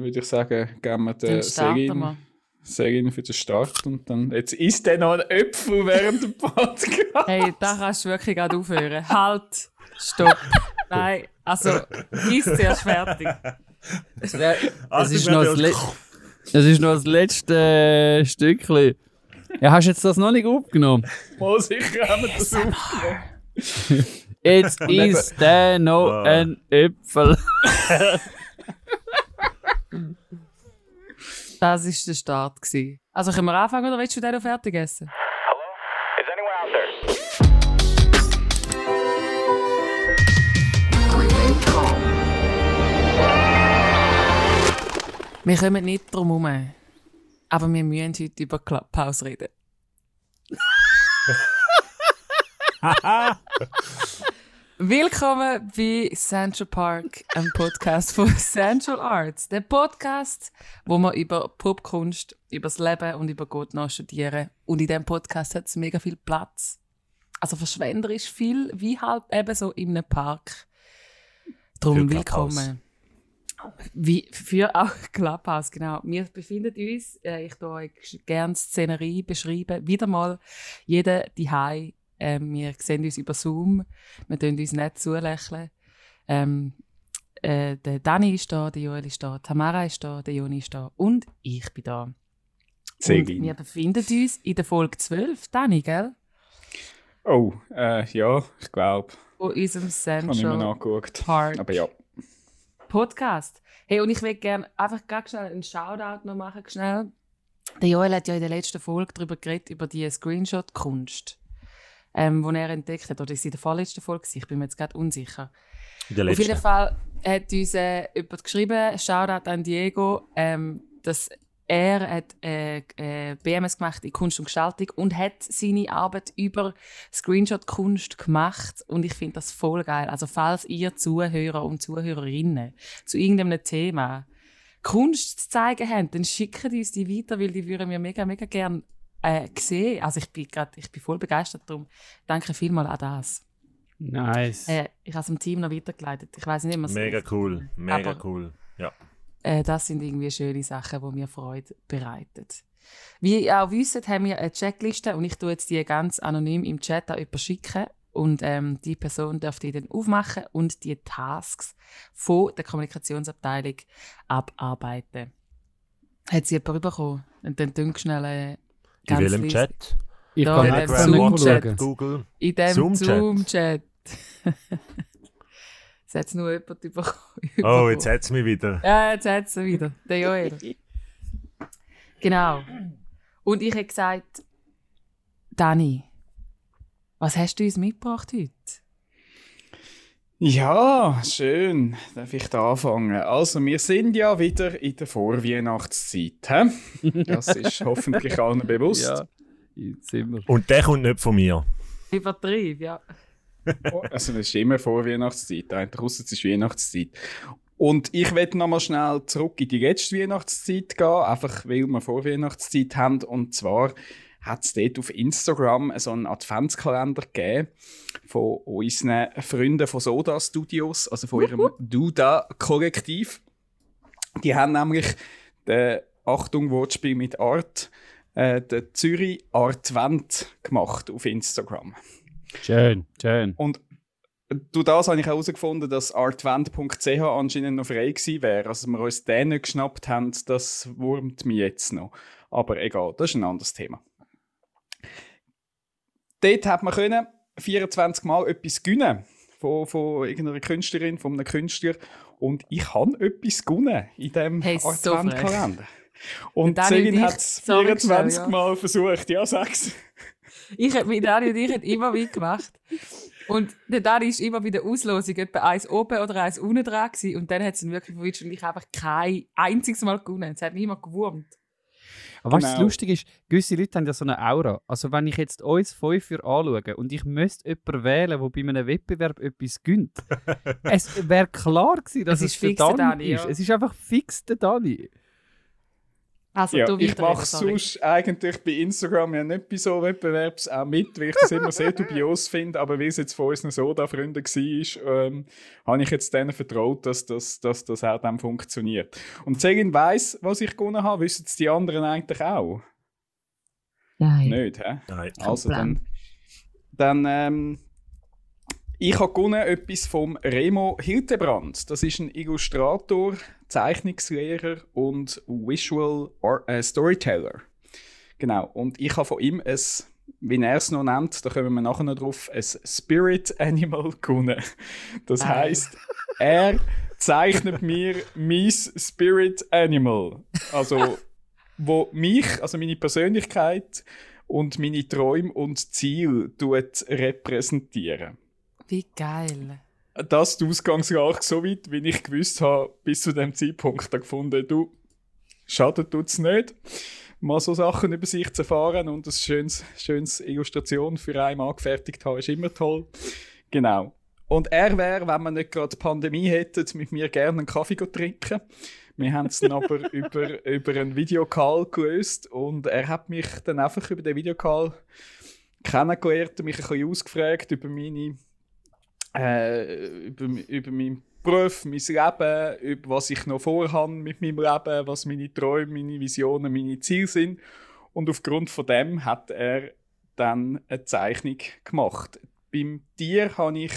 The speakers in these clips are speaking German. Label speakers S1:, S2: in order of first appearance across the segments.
S1: würde ich sagen, geben wir den
S2: wir.
S1: Serin für den Start und dann. Jetzt isst der noch ein Äpfel während dem Podcast.
S2: Hey, da kannst du wirklich gerade aufhören. Halt! Stopp! Nein, also, ist zuerst fertig.
S3: Also,
S4: ist noch das,
S3: ja-
S4: Le das ist noch das letzte äh, Stückchen. Ja, hast du jetzt das noch nicht aufgenommen?
S1: Mal sicher haben wir das aufgenommen.
S4: Jetzt ist der noch ein Äpfel.
S2: Das war der Start. Gewesen. Also, können wir anfangen oder willst du den noch fertig essen?
S5: Is anyone out there?
S2: Wir kommen nicht drum herum. Aber wir müssen heute über Clubhouse reden. Willkommen bei Central Park, einem Podcast von Central Arts. Der Podcast, wo wir über Popkunst, über das Leben und über Gott noch studieren. Und in diesem Podcast hat es mega viel Platz. Also verschwenderisch viel, wie halt eben so in einem Park. Drum willkommen. Wie für auch Clubhouse, genau. Wir befinden uns, äh, ich tue euch gerne die Szenerie beschreiben, wieder mal jeder die ähm, Wir sehen uns über Zoom, wir tun uns nicht zulächeln. Ähm, äh, der Dani ist da, der Joel ist da, Tamara ist da, der Joni ist da und ich bin da. Und
S1: Serin.
S2: wir befinden uns in der Folge 12, Dani, gell?
S1: Oh, äh, ja, ich glaube.
S2: Von unserem Central. Park
S1: Aber ja.
S2: Podcast. Hey, und ich will gerne einfach ganz schnell einen Shoutout noch machen. Schnell. Der Joel hat ja in der letzten Folge darüber geredet, über die Screenshot-Kunst, ähm, die er entdeckt hat. Oder ist sie in der vorletzten Folge? Ich bin mir jetzt gerade unsicher. Auf jeden. Fall hat uns äh, jemand geschrieben, Shoutout an Diego, ähm, dass er hat äh, äh, BMS gemacht in Kunst und Gestaltung und hat seine Arbeit über Screenshot-Kunst gemacht und ich finde das voll geil. Also falls ihr Zuhörer und Zuhörerinnen zu irgendeinem Thema Kunst zu zeigen habt, dann schickt uns die weiter, weil die würden wir mega, mega gern äh, sehen. Also ich bin gerade, ich bin voll begeistert darum. Danke vielmals an das.
S4: Nice.
S2: Äh, ich habe es dem Team noch weitergeleitet. Ich weiß nicht, was
S3: Mega cool. Mega
S2: Aber-
S3: cool. Ja.
S2: äh, das sind irgendwie schöne Sachen, die mir Freude bereiten. Wie ihr auch wisst, haben wir eine Checkliste und ich tue jetzt die ganz anonym im Chat an jemanden schicken. Und ähm, die Person darf die dann aufmachen und die Tasks von der Kommunikationsabteilung abarbeiten. Hat sie jemand bekommen? Und dann tun schnell äh,
S3: In
S2: ganz
S3: welchem
S2: leise-
S3: Chat?
S4: Ich
S2: Da,
S4: kann jetzt
S3: Telegram,
S4: nicht
S2: Zoom-Chat.
S4: schauen.
S3: Google.
S2: In dem
S3: Zoom-Chat.
S2: Es hat nur jemand bekommen.
S3: Oh, jetzt hat es mich wieder.
S2: Ja, jetzt hat sie wieder. Der Joel. genau. Und ich habe gesagt, Dani, was hast du uns mitgebracht heute?
S1: Ja, schön. Darf ich da anfangen? Also, wir sind ja wieder in der Vorweihnachtszeit. He? Das ist hoffentlich allen bewusst.
S4: Ja, sind wir.
S3: Und der kommt nicht von mir.
S2: Übertrieb, ja.
S1: Also, es ist immer Vorweihnachtszeit. Eigentlich ausser es ist Weihnachtszeit. Und ich werde nochmal schnell zurück in die letzte Weihnachtszeit gehen, einfach weil wir Vorweihnachtszeit haben. Und zwar hat es dort auf Instagram so einen Adventskalender gegeben von unseren Freunden von Soda Studios, also von ihrem Duda-Kollektiv. Die haben nämlich den, Achtung, Wortspiel mit Art, äh, den Zürich Artwend gemacht auf Instagram.
S4: Schön, schön.
S1: Und durch das habe ich herausgefunden, dass artwend.ch anscheinend noch frei gewesen wäre. Also, dass wir uns den nicht geschnappt haben, das wurmt mich jetzt noch. Aber egal, das ist ein anderes Thema. Dort hat man können 24 Mal etwas gewinnen von, von irgendeiner Künstlerin, von einem Künstler. Und ich habe etwas gewonnen in diesem
S2: Hey,
S1: Adventkalender. Und
S2: ich-
S1: hat es
S2: sorry,
S1: 24
S2: schnell, ja.
S1: Mal versucht. Ja, sag's.
S2: Ich habe mit Dani und ich immer mitgemacht. Und der Dani ist immer bei der Auslosung etwa eins oben oder eins unten dran gewesen. Und dann hat es wirklich verwünscht und ich einfach kein einziges Mal gewonnen. Es hat mich immer gewurmt.
S4: Aber was
S1: Genau.
S4: lustig ist, gewisse Leute haben ja so eine Aura. Also wenn ich jetzt uns fünf für anschaue und ich müsste jemanden wählen, der bei einem Wettbewerb etwas gönnt, es wäre klar gewesen, dass
S2: Es
S4: es,
S2: ist fix der
S4: Dani,
S2: Dani,
S4: ist.
S2: ja.
S4: Es ist einfach fix der Dani.
S2: Also,
S1: Ja,
S2: du
S1: ich mache sonst eigentlich bei Instagram ja nicht bei so Wettbewerbs auch mit, weil ich das immer sehr dubios finde, aber weil es jetzt von unseren Soda-Freunden war, ähm, habe ich jetzt denen vertraut, dass das, dass das auch dann funktioniert. Und Selin weiss, was ich gewonnen habe, wissen es die anderen eigentlich auch?
S2: Nein.
S1: Nicht, hä?
S3: Nein.
S1: Also dann, dann ähm, ich habe gewonnen etwas vom Remo Hildebrand. Das ist ein Illustrator, Zeichnungslehrer und Visual Ar äh, Storyteller. Genau. Und ich habe von ihm ein, wie er es noch nennt, da kommen wir nachher noch drauf, ein Spirit Animal gewonnen. Das heißt, er zeichnet mir mein Spirit Animal. Also, wo mich, also meine Persönlichkeit und meine Träume und Ziele repräsentieren.
S2: Wie geil.
S1: Das ist die Ausgangslage so weit, wie ich gewusst habe, bis zu dem Zeitpunkt habe gefunden, du, schadet tut's nicht, mal so Sachen über sich zu erfahren und ein schönes, schönes Illustration für einen angefertigt haben, ist immer toll. Genau. Und er wäre, wenn wir nicht gerade Pandemie hätten, mit mir gerne einen Kaffee trinken. Wir haben es dann aber über, über einen Videocall gelöst und er hat mich dann einfach über den Videocall kennengelernt und mich ein bisschen ausgefragt über meine äh, über, über meinen Beruf, mein Leben, über was ich noch vorhabe mit meinem Leben, was meine Träume, meine Visionen, meine Ziele sind. Und aufgrund von dem hat er dann eine Zeichnung gemacht. Beim Tier habe ich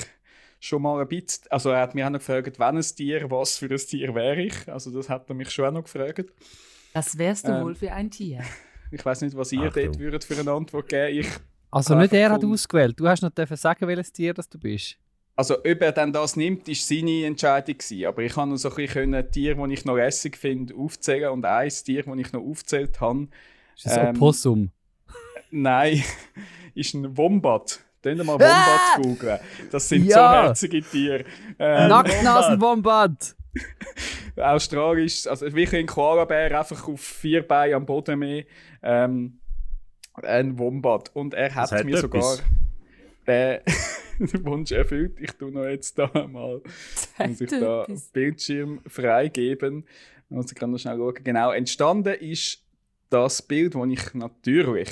S1: schon mal ein bisschen, also er hat mich auch noch gefragt, wenn ein Tier, was für ein Tier wäre ich. Also das hat er mich schon auch noch gefragt.
S2: Das wärst du
S1: Ähm.
S2: wohl für ein Tier.
S1: Ich weiß nicht, was ihr
S3: Achtung.
S1: dort würdet für eine Antwort geben. Ich
S4: Also nicht er hat ausgewählt. Du hast noch dürfen sagen, welches Tier das du bist.
S1: Also, ob er dann das nimmt, ist seine Entscheidung gewesen. Aber ich kann noch so ein bisschen Tiere, die ich noch lässig finde, aufzählen. Und ein Tier, das ich noch aufgezählt habe,
S4: Ist das ein
S1: Ähm,
S4: Opossum?
S1: nein, ist ein Wombat. Dann mal Wombat googeln. Das sind so
S4: Ja.
S1: herzige Tiere. Ähm,
S4: Nacktnasenwombat!
S1: Australisch, also wirklich ein Koalabär, einfach auf vier Beinen am Boden mehr. Ähm, ein Wombat. Und er hat,
S3: hat
S1: mir sogar den Wunsch erfüllt. Ich tue noch jetzt da mal muss ich da. Bildschirm freigeben. Also ich kann noch schnell schauen. Genau, entstanden ist das Bild, das ich natürlich,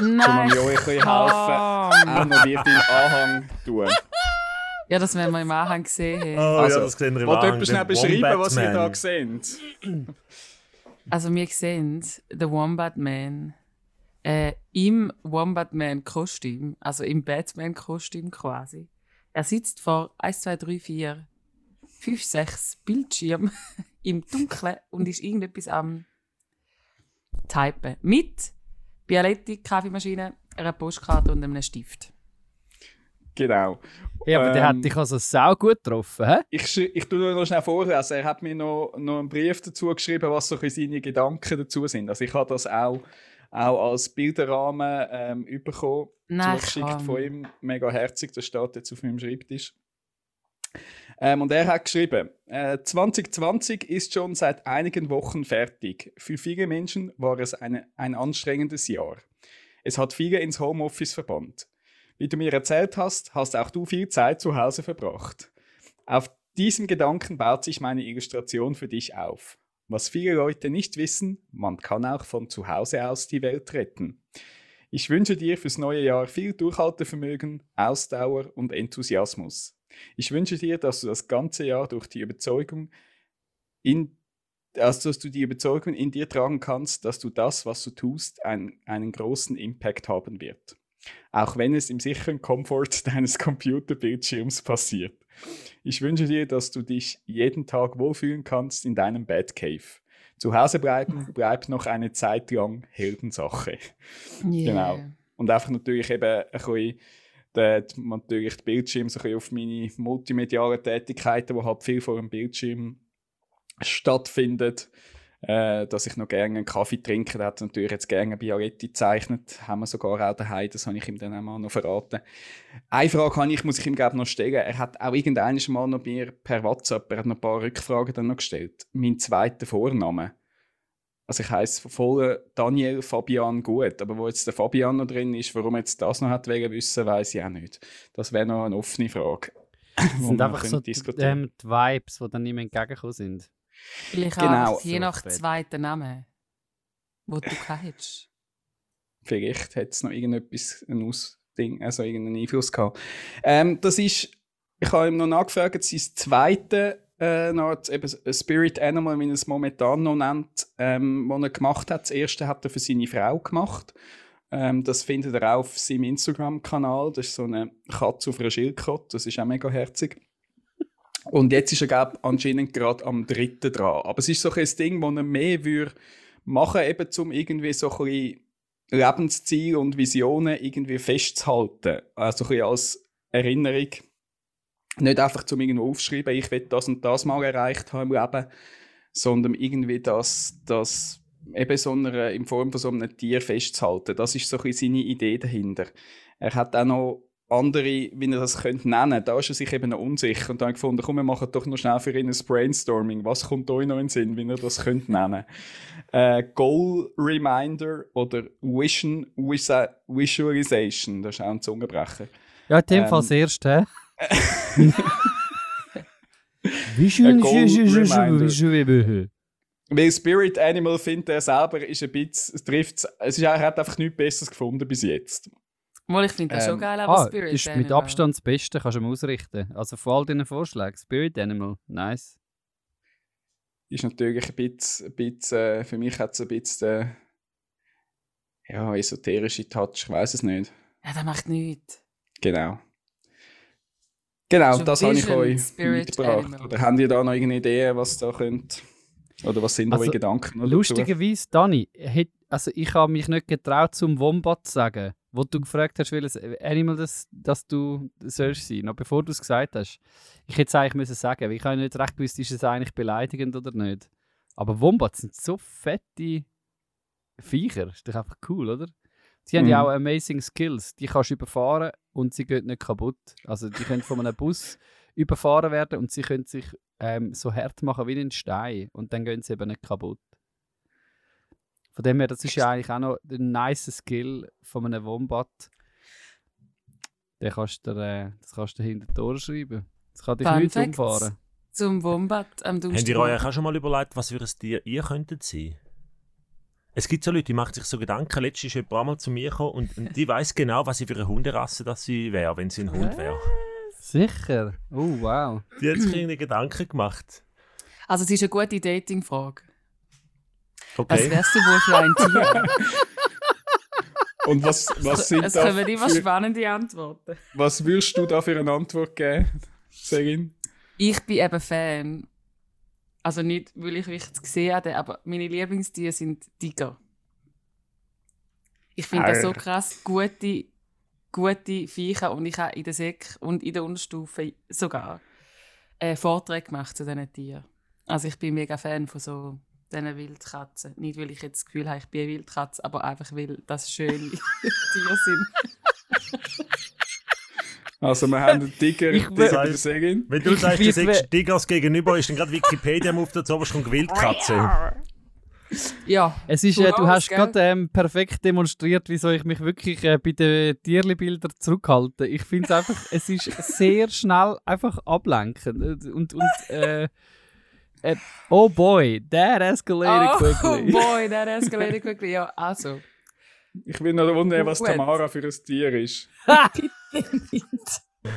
S2: Nein.
S1: mir euch ein bisschen helfen, auch noch wird im Anhang tun.
S2: Ja, das werden wir im Anhang sehen.
S3: Oh
S1: Also,
S3: ja, das sehen wir im
S1: Wollt
S3: Anhang,
S1: etwas schnell
S3: der
S1: beschreiben, was ihr da seht?
S2: Also wir sehen The Wombat Man äh, im Wombat Man Kostüm, also im Batman Kostüm quasi. Er sitzt vor 1, 2, 3, 4, 5, 6 Bildschirm im Dunkeln und ist irgendetwas am Typen. Mit Bialetti, Kaffeemaschine, einer Postkarte und einem Stift.
S1: Genau.
S4: Ja, aber der
S1: Ähm,
S4: hat dich also sau gut getroffen, hä?
S1: Ich, ich tue nur noch schnell vorlesen. Er hat mir noch, noch einen Brief dazu geschrieben, was so ein bisschen seine Gedanken dazu sind. Also ich habe das auch, auch als Bilderrahmen ähm, bekommen,
S2: Nein,
S1: zugeschickt von ihm. Mega herzig, das steht jetzt auf meinem Schreibtisch. Ähm, und er hat geschrieben, äh, 2020 ist schon seit einigen Wochen fertig. Für viele Menschen war es eine, ein anstrengendes Jahr. Es hat viele ins Homeoffice verbannt. Wie du mir erzählt hast, hast auch du viel Zeit zu Hause verbracht. Auf diesem Gedanken baut sich meine Illustration für dich auf. Was viele Leute nicht wissen, man kann auch von zu Hause aus die Welt retten. Ich wünsche dir fürs neue Jahr viel Durchhaltevermögen, Ausdauer und Enthusiasmus. Ich wünsche dir, dass du das ganze Jahr durch die Überzeugung in also, dass du die Überzeugung in dir tragen kannst, dass du das, was du tust, ein, einen großen Impact haben wird. Auch wenn es im sicheren Komfort deines Computerbildschirms passiert. Ich wünsche dir, dass du dich jeden Tag wohlfühlen kannst in deinem Batcave. Zu Hause bleiben bleibt noch eine Zeit lang Heldensache. Genau. Und einfach natürlich eben ein bisschen den, natürlich den Bildschirm so ein bisschen auf meine multimedialen Tätigkeiten, die halt viel vor dem Bildschirm stattfindet. Äh, dass ich noch gerne einen Kaffee trinke. Der hat natürlich jetzt gerne Bialetti gezeichnet. Haben wir sogar auch daheim. Das habe ich ihm dann auch mal noch verraten. Eine Frage kann ich, muss ich ihm glaube noch stellen. Er hat auch irgendwann mal noch mir per WhatsApp er hat noch ein paar Rückfragen dann noch gestellt. Mein zweiter Vorname. Also ich heiße voll Daniel Fabian Gut, aber wo jetzt der Fabian noch drin ist, warum er jetzt das noch hat wegen wissen, weiß ich auch nicht. Das wäre noch eine offene Frage. Wo
S4: sind einfach so die, ähm, die Vibes, die dann mehr entgegengekommen sind.
S2: Vielleicht
S1: Genau.
S2: auch je nach zweiten Namen. wo du hättest.
S1: Vielleicht hat es noch irgendetwas, ein Ausding, also irgendeinen Einfluss gehabt. Ähm, das ist, ich habe ihm noch nachgefragt, sein zweite äh, noch, eben Spirit Animal, wie er es momentan noch nennt, ähm, was er gemacht hat. Das erste hat er für seine Frau gemacht. Ähm, das findet ihr auch auf seinem Instagram-Kanal. Das ist so eine Katze auf einer Schildkröte. Das ist auch mega herzig. Und jetzt ist er, glaube anscheinend gerade am dritten dran. Aber es ist so ein Ding, das er mehr würde machen eben um irgendwie so ein bisschen Lebensziele und Visionen irgendwie festzuhalten. Also ein bisschen als Erinnerung. Nicht einfach zum irgendwo aufschreiben, ich will das und das mal erreicht haben im Leben, sondern irgendwie das, das eben so einer, in Form von so einem Tier festzuhalten. Das ist so ein bisschen seine Idee dahinter. Er hat auch noch andere, wie er das könnte nennen, da ist er sich eben noch unsicher und dann gefunden, komm, wir machen doch noch schnell für ihn ein Brainstorming. Was kommt euch noch in den Sinn, wie er das könnte nennen? Äh, Goal Reminder oder Vision Visualization, das ist auch ein Zungenbrecher.
S4: Ja, in dem
S1: Ähm,
S4: Fall das erste. Wie
S1: Ein
S4: schön
S1: Goal Reminder.
S4: schön.
S1: Weil Spirit Animal findet er selber ist ein bisschen, es trifft, es ist, er hat einfach nichts Besseres gefunden bis jetzt.
S2: Mal, ich finde das
S1: Ähm,
S2: schon geil, aber
S4: Ah,
S2: Spirit
S4: das ist mit
S2: Animal.
S4: Abstand das Beste, kannst du mal ausrichten. Also von all deinen Vorschlägen. Spirit Animal, nice.
S1: Ist natürlich ein bisschen, ein bisschen äh, für mich hat es ein bisschen, äh, ja, esoterische Touch, ich weiß es nicht.
S2: Ja, der macht nichts.
S1: Genau. Genau,
S2: So
S1: das habe ich euch
S2: Spirit
S1: mitgebracht.
S2: Animal.
S1: Oder habt ihr da noch irgendeine Idee, was da könnt? Oder was sind
S4: Also,
S1: eure Gedanken? noch dazu?
S4: Lustigerweise, Dani, also ich habe mich nicht getraut, zum Wombat zu sagen, wo du gefragt hast, welches Animal das, das du sollst sein, noch bevor du es gesagt hast. Ich hätte es eigentlich müssen sagen, weil ich habe nicht recht gewusst, ist es eigentlich beleidigend oder nicht. Aber Wombats sind so fette Viecher, ist doch einfach cool, oder? Sie haben ja
S1: Mhm.
S4: auch amazing Skills. Die kannst du überfahren und sie gehen nicht kaputt. Also die können von einem Bus überfahren werden und sie können sich ähm, so hart machen wie ein Stein und dann gehen sie eben nicht kaputt. Von dem her, das ist ja eigentlich auch noch ein nice Skill von einem Wombat. Den kannst du, dir, äh, das kannst du hinter die Ohren schreiben. Das kann dich nicht umfahren.
S2: Zum Wombat am
S3: Habt ihr euch auch schon mal überlegt, was für ein Tier ihr könntet sein? Es gibt so Leute, die machen sich so Gedanken. Letztens ist jemand einmal zu mir gekommen und, und die weiß genau, was sie für eine Hunderasse das sie wäre, wenn sie ein Hund wäre.
S4: Sicher? Oh, wow.
S3: Die hat sich irgendwie Gedanken gemacht.
S2: Also es ist eine gute Dating-Frage. Was
S3: Okay.
S2: wärst du wohl für ein Tier?
S1: Und was, was sind
S2: es
S1: da
S2: kommen immer
S1: für,
S2: spannende Antworten.
S1: was würdest du da für eine Antwort geben, Segin?
S2: Ich bin eben Fan. Also nicht, weil ich wichtig gesehen habe, aber meine Lieblingstiere sind Tiger. Ich finde das so krass, gute, gute Viecher und ich habe in der Sek und in der Unterstufe sogar äh, Vorträge gemacht zu diesen Tieren. Also ich bin mega Fan von so diesen Wildkatzen. Nicht, weil ich jetzt das Gefühl habe, ich bin eine Wildkatze, aber einfach, weil das schöne Tiere sind.
S1: Also wir haben einen Tiger,
S4: Ich will-
S1: der Segin.
S3: Wenn du sagst, du sagst Tigers gegenüber, ist dann gerade Wikipedia am Auftritt, so kommt Wildkatze.
S2: Ja,
S4: Es ist, äh, du hast gerade ähm, perfekt demonstriert, wieso ich mich wirklich äh, bei den Tierli-Bildern zurückhalte. Ich finde es einfach, es ist sehr schnell einfach ablenkend. Und, und äh, äh, oh boy, that escalated
S2: oh
S4: quickly.
S2: boy, that escalated quickly. Ja, also.
S1: Ich will noch wundern, was
S2: Gut.
S1: Tamara für ein Tier ist.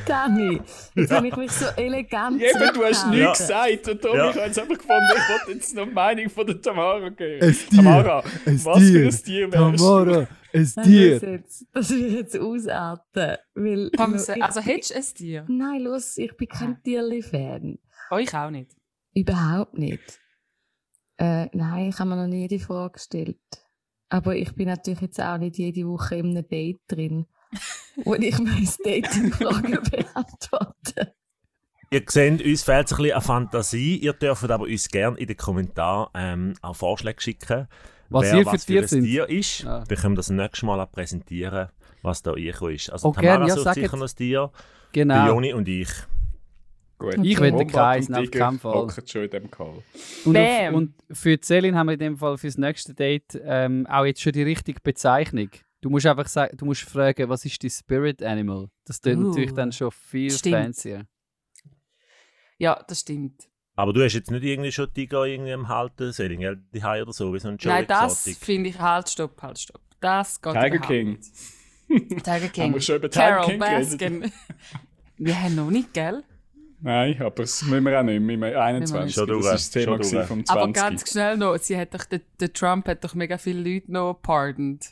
S6: Dani, jetzt habe ich mich so elegant
S1: Eben, du hast nichts gesagt und Tommy,
S3: Ja.
S1: ich habe jetzt einfach gefunden, ich wollte jetzt noch die Meinung von der Tamara hören.
S4: Ein Tier,
S1: Tamara,
S4: ein
S1: was
S4: Tier,
S1: für ein Tier wärst du?
S4: Tamara, ein
S6: Nein, Das,
S4: Tier.
S6: jetzt, das will ich jetzt ausarten. Weil,
S2: Komm,
S6: ich,
S2: also hättest du ein Tier?
S6: Nein, los, ich bin kein Tierli-Fan.
S2: Euch auch nicht.
S6: Überhaupt nicht. Äh, nein, ich habe mir noch nie die Frage gestellt. Aber ich bin natürlich jetzt auch nicht jede Woche in einem Date drin, wo ich meine Dating-Fragen beantworte.
S3: Ihr seht, uns fehlt ein bisschen an Fantasie. Ihr dürft aber uns gerne in den Kommentaren ähm, auch Vorschläge schicken,
S4: Was
S3: wer
S4: ihr für
S3: was
S4: Tier
S3: ein
S4: sind.
S3: Tier ist.
S4: Ah.
S3: Wir können das nächste Mal auch präsentieren, was da reingekommen ist. Also
S4: Oh,
S3: Tamara
S4: ja,
S3: sucht sicher noch ein Tier,
S4: Genau.
S3: Joni und ich.
S1: Gut.
S4: Ich will den Kreis,
S1: und
S4: auf
S1: Tiger
S4: keinen Fall.
S1: schon in dem Call.
S4: Und, auf, und für Celine haben wir in dem Fall fürs nächste Date ähm, auch jetzt schon die richtige Bezeichnung. Du musst einfach sagen, du musst fragen, was ist dein Spirit Animal? Das klingt
S2: Uh,
S4: natürlich dann schon viel
S2: stimmt.
S4: fancier.
S2: Ja, das stimmt.
S3: Aber du hast jetzt nicht irgendwie schon Tiger irgendwie am Halten, Selling, gell? die Hai oder so, wie so ein Joe
S2: Nein, das finde ich, halt, stopp, halt, stopp. Das geht
S1: Tiger
S2: überhaupt
S1: King.
S2: nicht. Tiger King.
S1: Haben wir schon über Tiger
S2: Carol
S1: King?
S2: Baskin. Wir haben noch nicht, gell?
S1: Nein, aber das müssen wir auch nicht. Wir müssen 21.
S3: Schon
S1: das ist das Thema
S3: Schon
S1: vom
S2: Aber
S1: 20.
S2: ganz schnell noch, sie hat doch, der, der Trump hat doch mega viele Leute noch pardoned.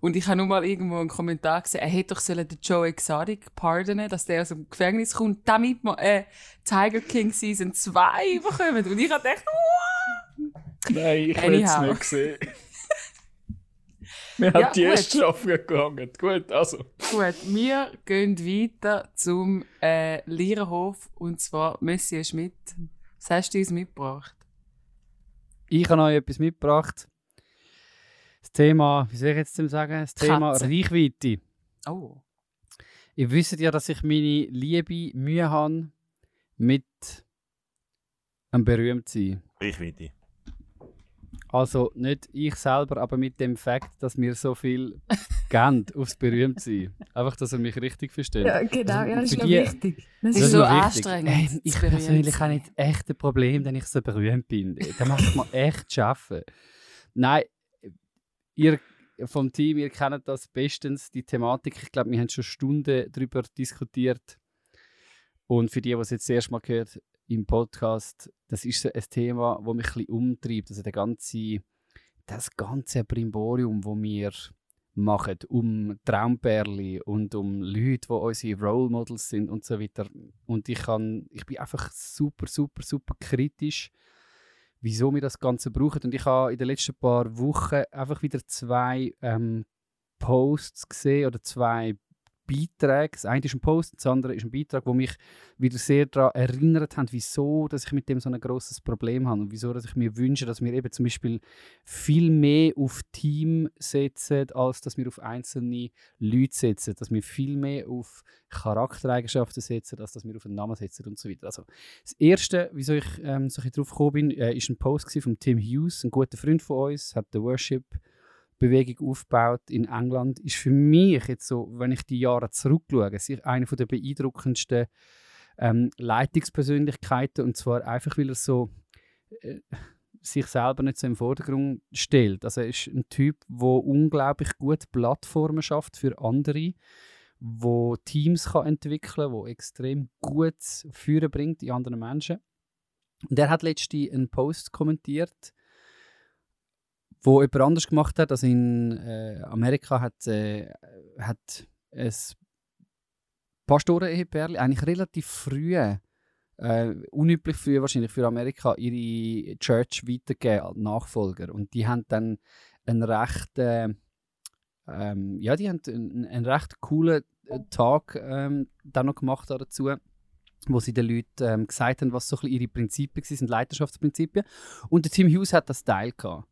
S2: Und ich habe nur mal irgendwo einen Kommentar gesehen, er hätte doch sollen den Joe Exotic pardonen, dass der aus dem Gefängnis kommt, damit wir äh, Tiger King Season 2 bekommen. Und ich habe gedacht, wow!
S1: Nein, ich will es nicht sehen. Wir haben
S2: Ja,
S1: die erste Staffel gegangen. Gut, also.
S2: Gut, wir gehen weiter zum äh, Liererhof und zwar Monsieur Schmidt. Was hast du uns mitgebracht?
S4: Ich habe euch etwas mitgebracht. Das Thema, wie soll ich jetzt dem sagen? Das Thema
S2: Katze.
S4: Reichweite.
S2: Oh.
S4: Ihr wisst ja, dass ich meine liebe Mühe habe mit einem Berühmtsein.
S3: Reichweite.
S4: Also nicht ich selber, aber mit dem Fakt, dass mir so viel geben aufs Berühmtsein. Einfach, dass er mich richtig versteht.
S6: Ja, genau, ja, das ist noch
S4: die-
S6: wichtig. Das
S2: Das ist so
S4: wichtig.
S2: anstrengend,
S4: Ey, ich
S2: zu berühmt
S4: persönlich habe nicht echt ein Problem, wenn ich so berühmt bin. Da macht man echt schaffen. Nein, ihr vom Team, ihr kennt das bestens, die Thematik. Ich glaube, wir haben schon Stunden darüber diskutiert. Und für die, die es jetzt das erste Mal gehört im Podcast, das ist so ein Thema, das mich ein bisschen umtreibt. Also der ganze, das ganze Brimborium, das wir machen, um Traumpärli und um Leute, die unsere Role Models sind und so weiter. Und ich, kann, ich bin einfach super, super, super kritisch, wieso wir das Ganze brauchen. Und ich habe in den letzten paar Wochen einfach wieder zwei ähm, Posts gesehen oder zwei Beiträge. Das eine ist ein Post, das andere ist ein Beitrag, wo mich wieder sehr daran erinnert hat, wieso dass ich mit dem so ein großes Problem habe und wieso dass ich mir wünsche, dass wir eben zum Beispiel viel mehr auf Team setzen, als dass wir auf einzelne Leute setzen, dass wir viel mehr auf Charaktereigenschaften setzen, als dass wir auf einen Namen setzen und so weiter. Also das erste, wieso ich ähm, so ein bisschen drauf gekommen bin, äh, ist ein Post von Tim Hughes, ein guter Freund von uns, hat die Worship Bewegung aufgebaut in England, ist für mich jetzt so, wenn ich die Jahre zurückschaue, eine der beeindruckendsten ähm, Leitungspersönlichkeiten und zwar einfach, weil er so äh, sich selber nicht so im Vordergrund stellt. Also er ist ein Typ, der unglaublich gut Plattformen schafft für andere, wo Teams kann entwickeln, wo extrem gut Führen bringt in anderen Menschen. Und er hat letztens einen Post kommentiert, wo jemand anders gemacht hat. Also in äh, Amerika hat, äh, hat ein Pastoren-Ehepärchen eigentlich relativ früh, äh, unüblich früh wahrscheinlich für Amerika, ihre Church weitergegeben als Nachfolger. Und die haben dann einen recht, äh, ähm, ja, die haben einen, einen recht coolen äh, Tag ähm, dann noch gemacht dazu wo sie den Leuten ähm, gesagt haben, was so ihre Prinzipien sind Leiterschaftsprinzipien. Und der Tim Hughes hat das Teil gehabt.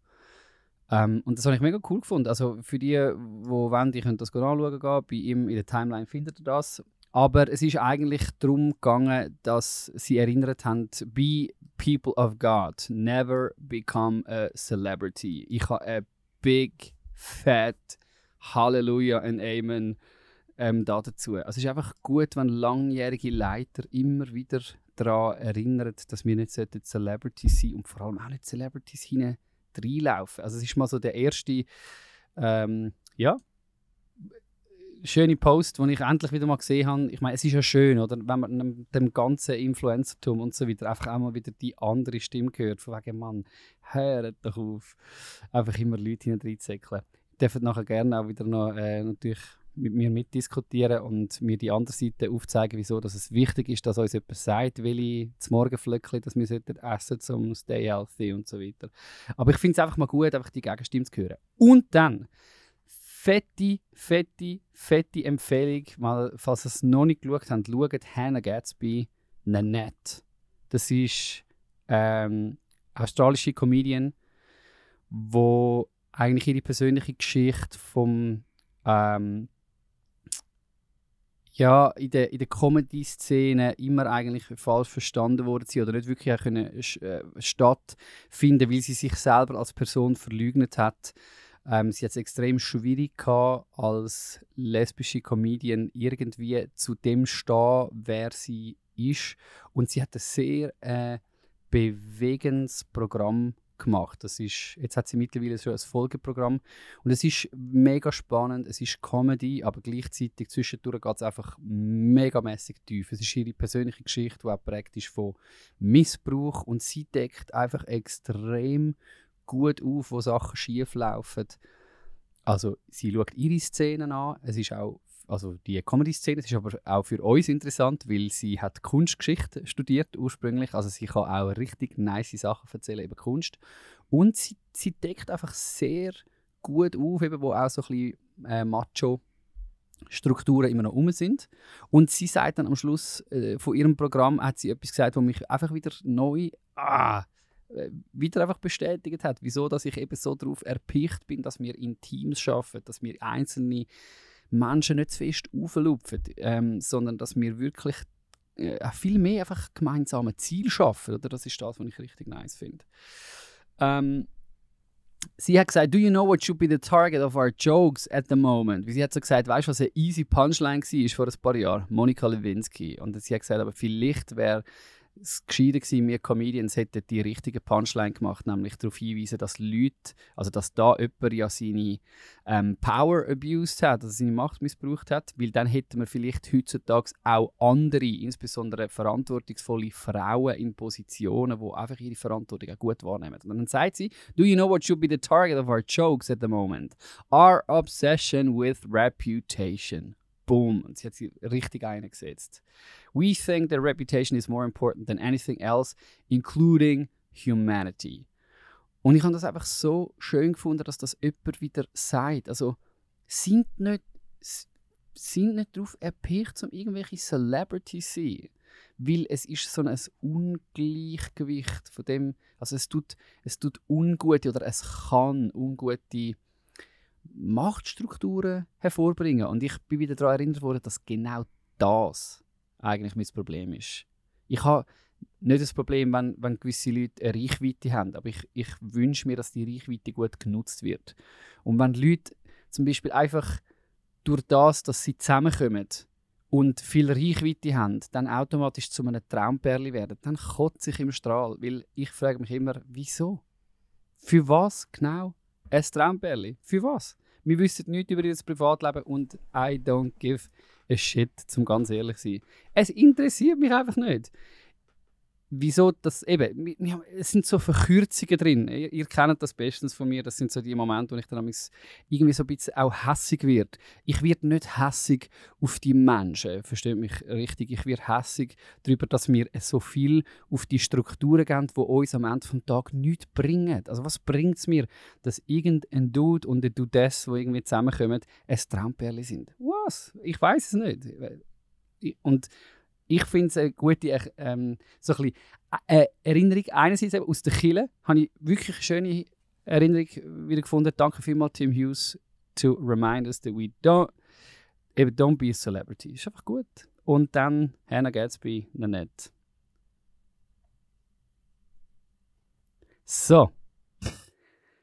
S4: Ähm, und das habe ich mega cool gefunden. Also für die, die wollen, die können das anschauen gehen. Bei ihm in der Timeline findet ihr das. Aber es ist eigentlich darum gegangen, dass sie erinnert haben, be people of God, never become a celebrity. Ich habe ein big, fat Halleluja and Amen ähm, da dazu. Also es ist einfach gut, wenn langjährige Leiter immer wieder daran erinnern, dass wir nicht Celebrities sein und vor allem auch nicht Celebrities hinein reinlaufen. Also es ist mal so der erste, ähm, ja, schöne Post, den ich endlich wieder mal gesehen habe. Ich meine, es ist ja schön, oder? wenn man dem, ganzen Influencertum und so weiter einfach auch mal wieder die andere Stimme hört, von wegen, Mann, hört doch auf. Einfach immer Leute hineinzäckeln. Ihr dürft nachher gerne auch wieder noch äh, natürlich mit mir mitdiskutieren und mir die andere Seite aufzeigen, wieso dass es wichtig ist, dass uns jemand sagt, welche Morgenflöckchen, dass wir sollten essen zum Stay Healthy und so weiter. Aber ich finde es einfach mal gut, einfach die Gegenstimme zu hören. Und dann fette, fette, fette Empfehlung, mal, falls ihr es noch nicht geschaut habt, schaut Hannah Gatsby Nanette. Das ist ähm, australische Comedian, wo eigentlich ihre persönliche Geschichte vom ähm, ja, in der, in der Comedy-Szene immer eigentlich falsch verstanden worden sind oder nicht wirklich können, äh, stattfinden, weil sie sich selber als Person verleugnet hat. Ähm, sie hat es extrem schwierig gehabt, als lesbische Comedian irgendwie zu dem stehen, wer sie ist. Und sie hat ein sehr äh, bewegendes Programm gemacht. Das ist, jetzt hat sie mittlerweile schon ein Folgeprogramm und es ist mega spannend, es ist Comedy, aber gleichzeitig zwischendurch geht es einfach megamäßig tief. Es ist ihre persönliche Geschichte, die auch prägt ist von Missbrauch und sie deckt einfach extrem gut auf, wo Sachen schief laufen. Also sie schaut ihre Szenen an, es ist auch also die Comedy-Szene, ist aber auch für uns interessant, weil sie hat Kunstgeschichte studiert ursprünglich, also sie kann auch richtig nice Sachen erzählen über Kunst und sie, sie deckt einfach sehr gut auf, eben, wo auch so ein bisschen äh, Macho Strukturen immer noch um sind. Und sie sagt dann am Schluss äh, von ihrem Programm, hat sie etwas gesagt, was mich einfach wieder neu ah, äh, wieder einfach bestätigt hat, wieso dass ich eben so darauf erpicht bin, dass wir in Teams arbeiten, dass wir einzelne Menschen nicht zu fest auflupfen, ähm, sondern dass wir wirklich äh, viel mehr einfach gemeinsame Ziel schaffen. Oder? Das ist das, was ich richtig nice finde. Ähm, sie hat gesagt, do you know what should be the target of our jokes at the moment? Wie sie hat so gesagt, weißt du, was eine easy Punchline war vor ein paar Jahren? Monika Lewinsky. Und sie hat gesagt, aber vielleicht wäre es gescheiter gewesen, wir Comedians hätten die richtige Punchline gemacht, nämlich darauf hinweisen, dass Leute, also dass da jemand ja seine ähm, Power abused hat, also seine Macht missbraucht hat, weil dann hätten wir vielleicht heutzutage auch andere, insbesondere verantwortungsvolle Frauen in Positionen, die einfach ihre Verantwortung auch gut wahrnehmen. Und dann sagt sie, do you know what should be the target of our jokes at the moment? Our obsession with reputation. Boom. Und sie hat sie richtig eingesetzt. We think that reputation is more important than anything else, including humanity. Und ich habe das einfach so schön gefunden, dass das jemand wieder sagt. Also, sind nicht, sind nicht darauf erpicht, um irgendwelche Celebrities zu sein. Weil es ist so ein Ungleichgewicht von dem, also es tut, es tut ungute oder es kann ungute Machtstrukturen hervorbringen. Und ich bin wieder daran erinnert worden, dass genau das eigentlich mein Problem ist. Ich habe nicht das Problem, wenn, wenn gewisse Leute eine Reichweite haben, aber ich, ich wünsche mir, dass die Reichweite gut genutzt wird. Und wenn Leute zum Beispiel einfach durch das, dass sie zusammenkommen und viel Reichweite haben, dann automatisch zu einem Traumperli werden, dann kotze ich im Strahl, weil ich frage mich immer, wieso? Für was genau ein Traumperli? Für was? Wir wissen nichts über ihr Privatleben und I don't give a shit, zum ganz ehrlich zu sein. Es interessiert mich einfach nicht wieso das eben, es sind so Verkürzungen drin. Ihr, ihr, kennt das bestens von mir. Das sind so die Momente, wo ich dann irgendwie so ein bisschen auch hässig wird. Ich werde nicht hässig auf die Menschen, versteht mich richtig. Ich werde hässig darüber, dass wir so viel auf die Strukturen gehen, die uns am Ende des Tages nichts bringen. Also was bringt es mir, dass irgendein Dude und ein Dudess, die irgendwie zusammenkommen, ein Tramperli sind? Was? Ich weiß es nicht. Und ich finde es eine gute ähm, so ein bisschen, äh, Erinnerung. Einerseits eben aus der Kille habe ich wirklich eine schöne Erinnerung wieder gefunden. Danke vielmals, Tim Hughes, to remind us that we don't, eben, don't be a celebrity. Ist einfach gut. Und dann Hannah Gatsby, Nanette. So.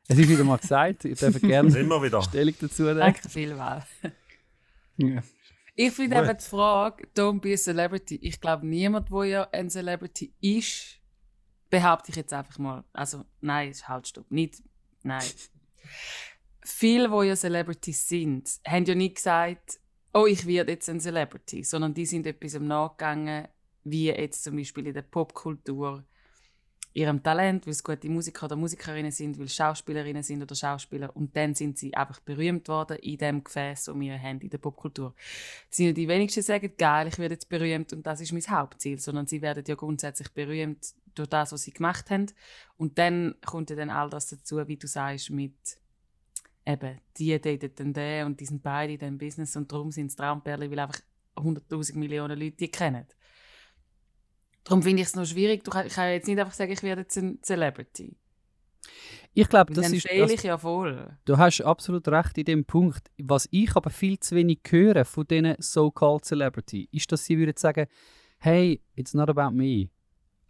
S4: Es ist wieder mal gesagt, ihr dürft gerne Stellung dazu nehmen.
S2: Danke vielmals. Ja. Ich finde eben die Frage, don't be a celebrity. Ich glaube, niemand, der ja ein Celebrity ist, behaupte ich jetzt einfach mal. Also, nein, halt, stopp. Nicht, nein. Viele, die ja Celebrities sind, haben ja nicht gesagt, oh, ich werde jetzt ein Celebrity, sondern die sind etwas nachgegangen, wie jetzt zum Beispiel in der Popkultur ihrem Talent, weil es gute Musiker oder Musikerinnen sind, weil es Schauspielerinnen sind oder Schauspieler und dann sind sie einfach berühmt worden in dem Gefäß, das wir haben in der Popkultur. sind ja die wenigsten sagen, geil, ich werde jetzt berühmt und das ist mein Hauptziel, sondern sie werden ja grundsätzlich berühmt durch das, was sie gemacht haben und dann kommt ja dann all das dazu, wie du sagst, mit eben, die daten dann den und die sind beide in diesem Business und darum sind es Traumperle, weil einfach 100'000 Millionen Leute die kennen. Darum finde ich es noch schwierig. Du kann, ich kann jetzt nicht einfach sagen, ich werde jetzt ein Celebrity.
S4: Ich glaube, das
S2: dann
S4: ist.
S2: fehle ich ja voll.
S4: Du hast absolut recht in dem Punkt. Was ich aber viel zu wenig höre von diesen so-called Celebrity, ist, dass sie würden sagen, hey, it's not about me.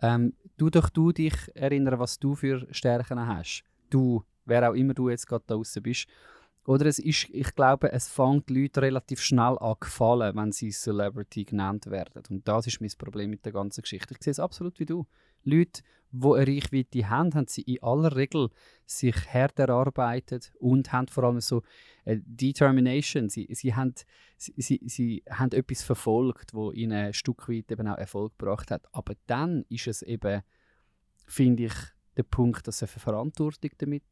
S4: Ähm, du doch du dich erinnern, was du für Stärken hast. Du, wer auch immer du jetzt gerade da draußen bist. Oder es ist, ich glaube, es fängt die Leute relativ schnell an gefallen, wenn sie Celebrity genannt werden. Und das ist mein Problem mit der ganzen Geschichte. Ich sehe es absolut wie du. Leute, die eine Reichweite haben, haben sie in aller Regel sich hart erarbeitet und haben vor allem so äh, Determination. Sie, sie, haben, sie, sie, sie haben etwas verfolgt, wo ihnen ein Stück weit eben auch Erfolg gebracht hat. Aber dann ist es eben, finde ich, der Punkt, dass eine Verantwortung damit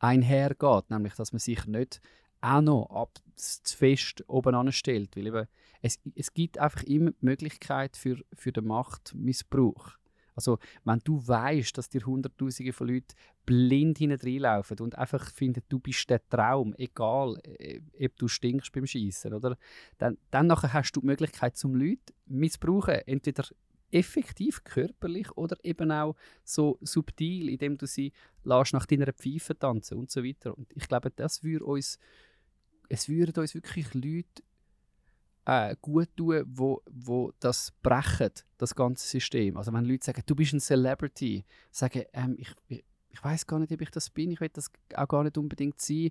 S4: einhergeht. Nämlich, dass man sich nicht auch noch ab zu fest oben anstellt. Weil eben, es, es gibt einfach immer die Möglichkeit für, für den Machtmissbrauch. Also, wenn du weißt, dass dir Hunderttausende von Leuten blind hineinlaufen und einfach finden, du bist der Traum, egal äh, ob du stinkst beim Schießen, oder? Dann, dann nachher hast du die Möglichkeit, zum Leute missbrauchen, entweder effektiv körperlich oder eben auch so subtil, indem du sie lässt nach deiner Pfeife tanzen und so weiter. Und ich glaube, das würde uns, es würden uns wirklich Leute äh, gut tun, wo, wo das brechen, das ganze System. Also wenn Leute sagen, du bist ein Celebrity, sagen, ähm, ich, ich, ich weiß gar nicht, ob ich das bin, ich will das auch gar nicht unbedingt sein.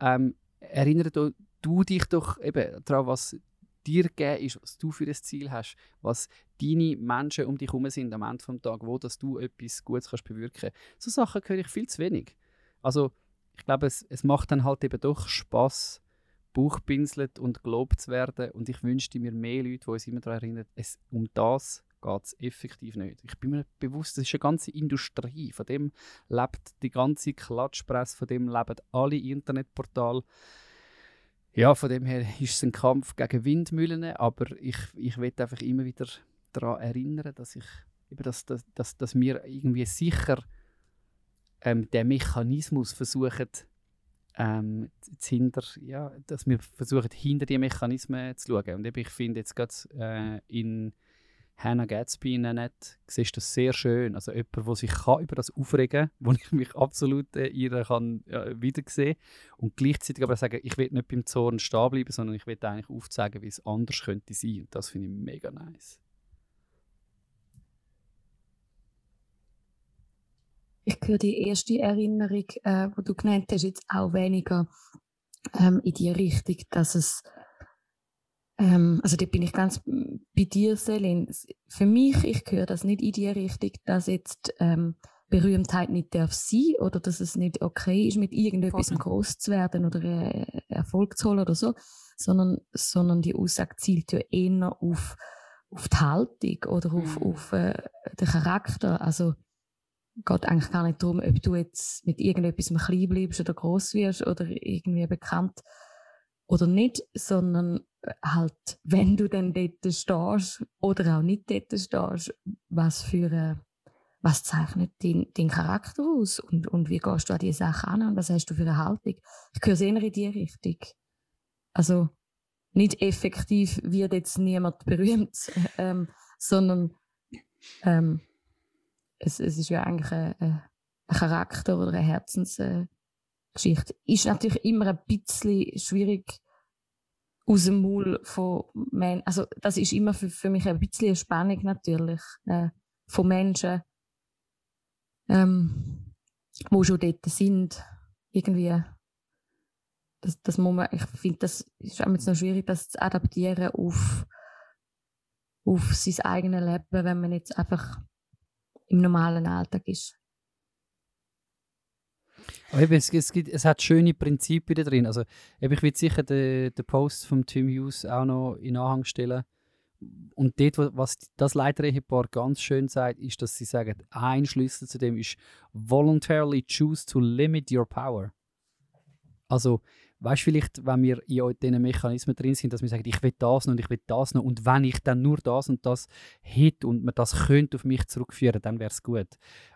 S4: Ähm, erinnere du, dich doch eben daran, was dir gegeben ist, was du für ein Ziel hast, was deine Menschen um dich herum sind am Ende des Tages, wo dass du etwas Gutes kannst bewirken kannst. So Sachen höre ich viel zu wenig. Also ich glaube, es, es macht dann halt eben doch Spaß, Bauchpinselt und gelobt zu werden. Und ich wünschte mir mehr Leute, die uns immer daran erinnern, es, um das geht es effektiv nicht. Ich bin mir bewusst, das ist eine ganze Industrie. Von dem lebt die ganze Klatschpresse, von dem leben alle Internetportale. Ja, von dem her ist es ein Kampf gegen Windmühlen, aber ich, ich will einfach immer wieder daran erinnern, dass ich dass, dass, dass, dass wir irgendwie sicher ähm, den Mechanismus versuchen ähm, hinter, ja, dass wir versuchen hinter die Mechanismen zu schauen. Und eben, ich finde jetzt gerade äh, in Hannah Gatsby Net siehst das sehr schön. Also jemand, der sich kann über das aufregen kann, wo ich mich absolut äh, ihr kann ja, wiedersehen und gleichzeitig aber sagen, ich will nicht beim Zorn stehen bleiben, sondern ich will eigentlich aufzeigen, wie es anders könnte sein. Und das finde ich mega nice.
S6: Ich höre die erste Erinnerung, äh, die du genannt hast, jetzt auch weniger ähm, in die Richtung, dass es ähm, also da bin ich ganz bei dir, Selin. Für mich, ich höre das nicht in die Richtung, dass jetzt ähm, Berühmtheit nicht darf sein oder dass es nicht okay ist, mit irgendetwas groß zu werden oder äh, Erfolg zu holen oder so, sondern, sondern die Aussage zielt ja eher auf, auf die Haltung oder auf, mhm. auf äh, den Charakter. Also geht eigentlich gar nicht darum, ob du jetzt mit irgendetwas klein bleibst oder groß wirst oder irgendwie bekannt oder nicht, sondern äh, halt, wenn du dann dort stehst oder auch nicht dort stehst, was für äh, was zeichnet deinen dein Charakter aus und, und wie gehst du an diese Sache an und was hast du für eine Haltung? Ich höre eher in die Richtung. Also nicht effektiv wird jetzt niemand berühmt, ähm, sondern ähm, es, es ist ja eigentlich ein, ein Charakter oder eine Herzensgeschichte. Äh, ist natürlich immer ein bisschen schwierig aus dem Maul von Menschen. Also das ist immer für, für mich ein bisschen eine Spannung natürlich äh, von Menschen, ähm, wo schon dort sind. Irgendwie, das, das muss man, ich finde, das ist jetzt noch schwierig, das zu adaptieren auf, auf sein eigenes Leben, wenn man jetzt einfach im normalen Alltag ist.
S4: Eben, es, es, gibt, es hat schöne Prinzipien da drin. Also, eben, ich will sicher den, den Post von Tim Hughes auch noch in Anhang stellen. Und dort, was das Leiterehepaar ganz schön sagt, ist, dass sie sagen, ein Schlüssel zu dem ist voluntarily choose to limit your power. Also, weißt du, vielleicht, wenn wir in diesen Mechanismen drin sind, dass wir sagen, ich will das noch und ich will das noch und wenn ich dann nur das und das hätte und man das könnte auf mich zurückführen, dann wäre es gut.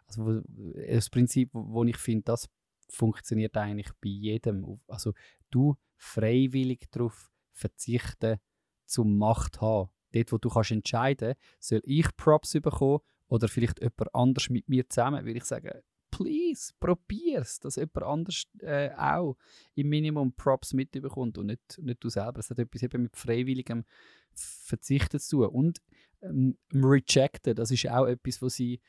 S4: Also das Prinzip, wo ich finde, das funktioniert eigentlich bei jedem. Also du freiwillig darauf verzichten, zum Macht haben. Dort, wo du kannst entscheiden, soll ich Props bekommen oder vielleicht jemand anders mit mir zusammen, will ich sagen, please, probier's, dass jemand anders äh, auch im Minimum Props mitbekommt und nicht, nicht du selber. Es hat etwas eben mit freiwilligem Verzichten zu tun. Und ähm, Rejecten, das ist auch etwas, was sie,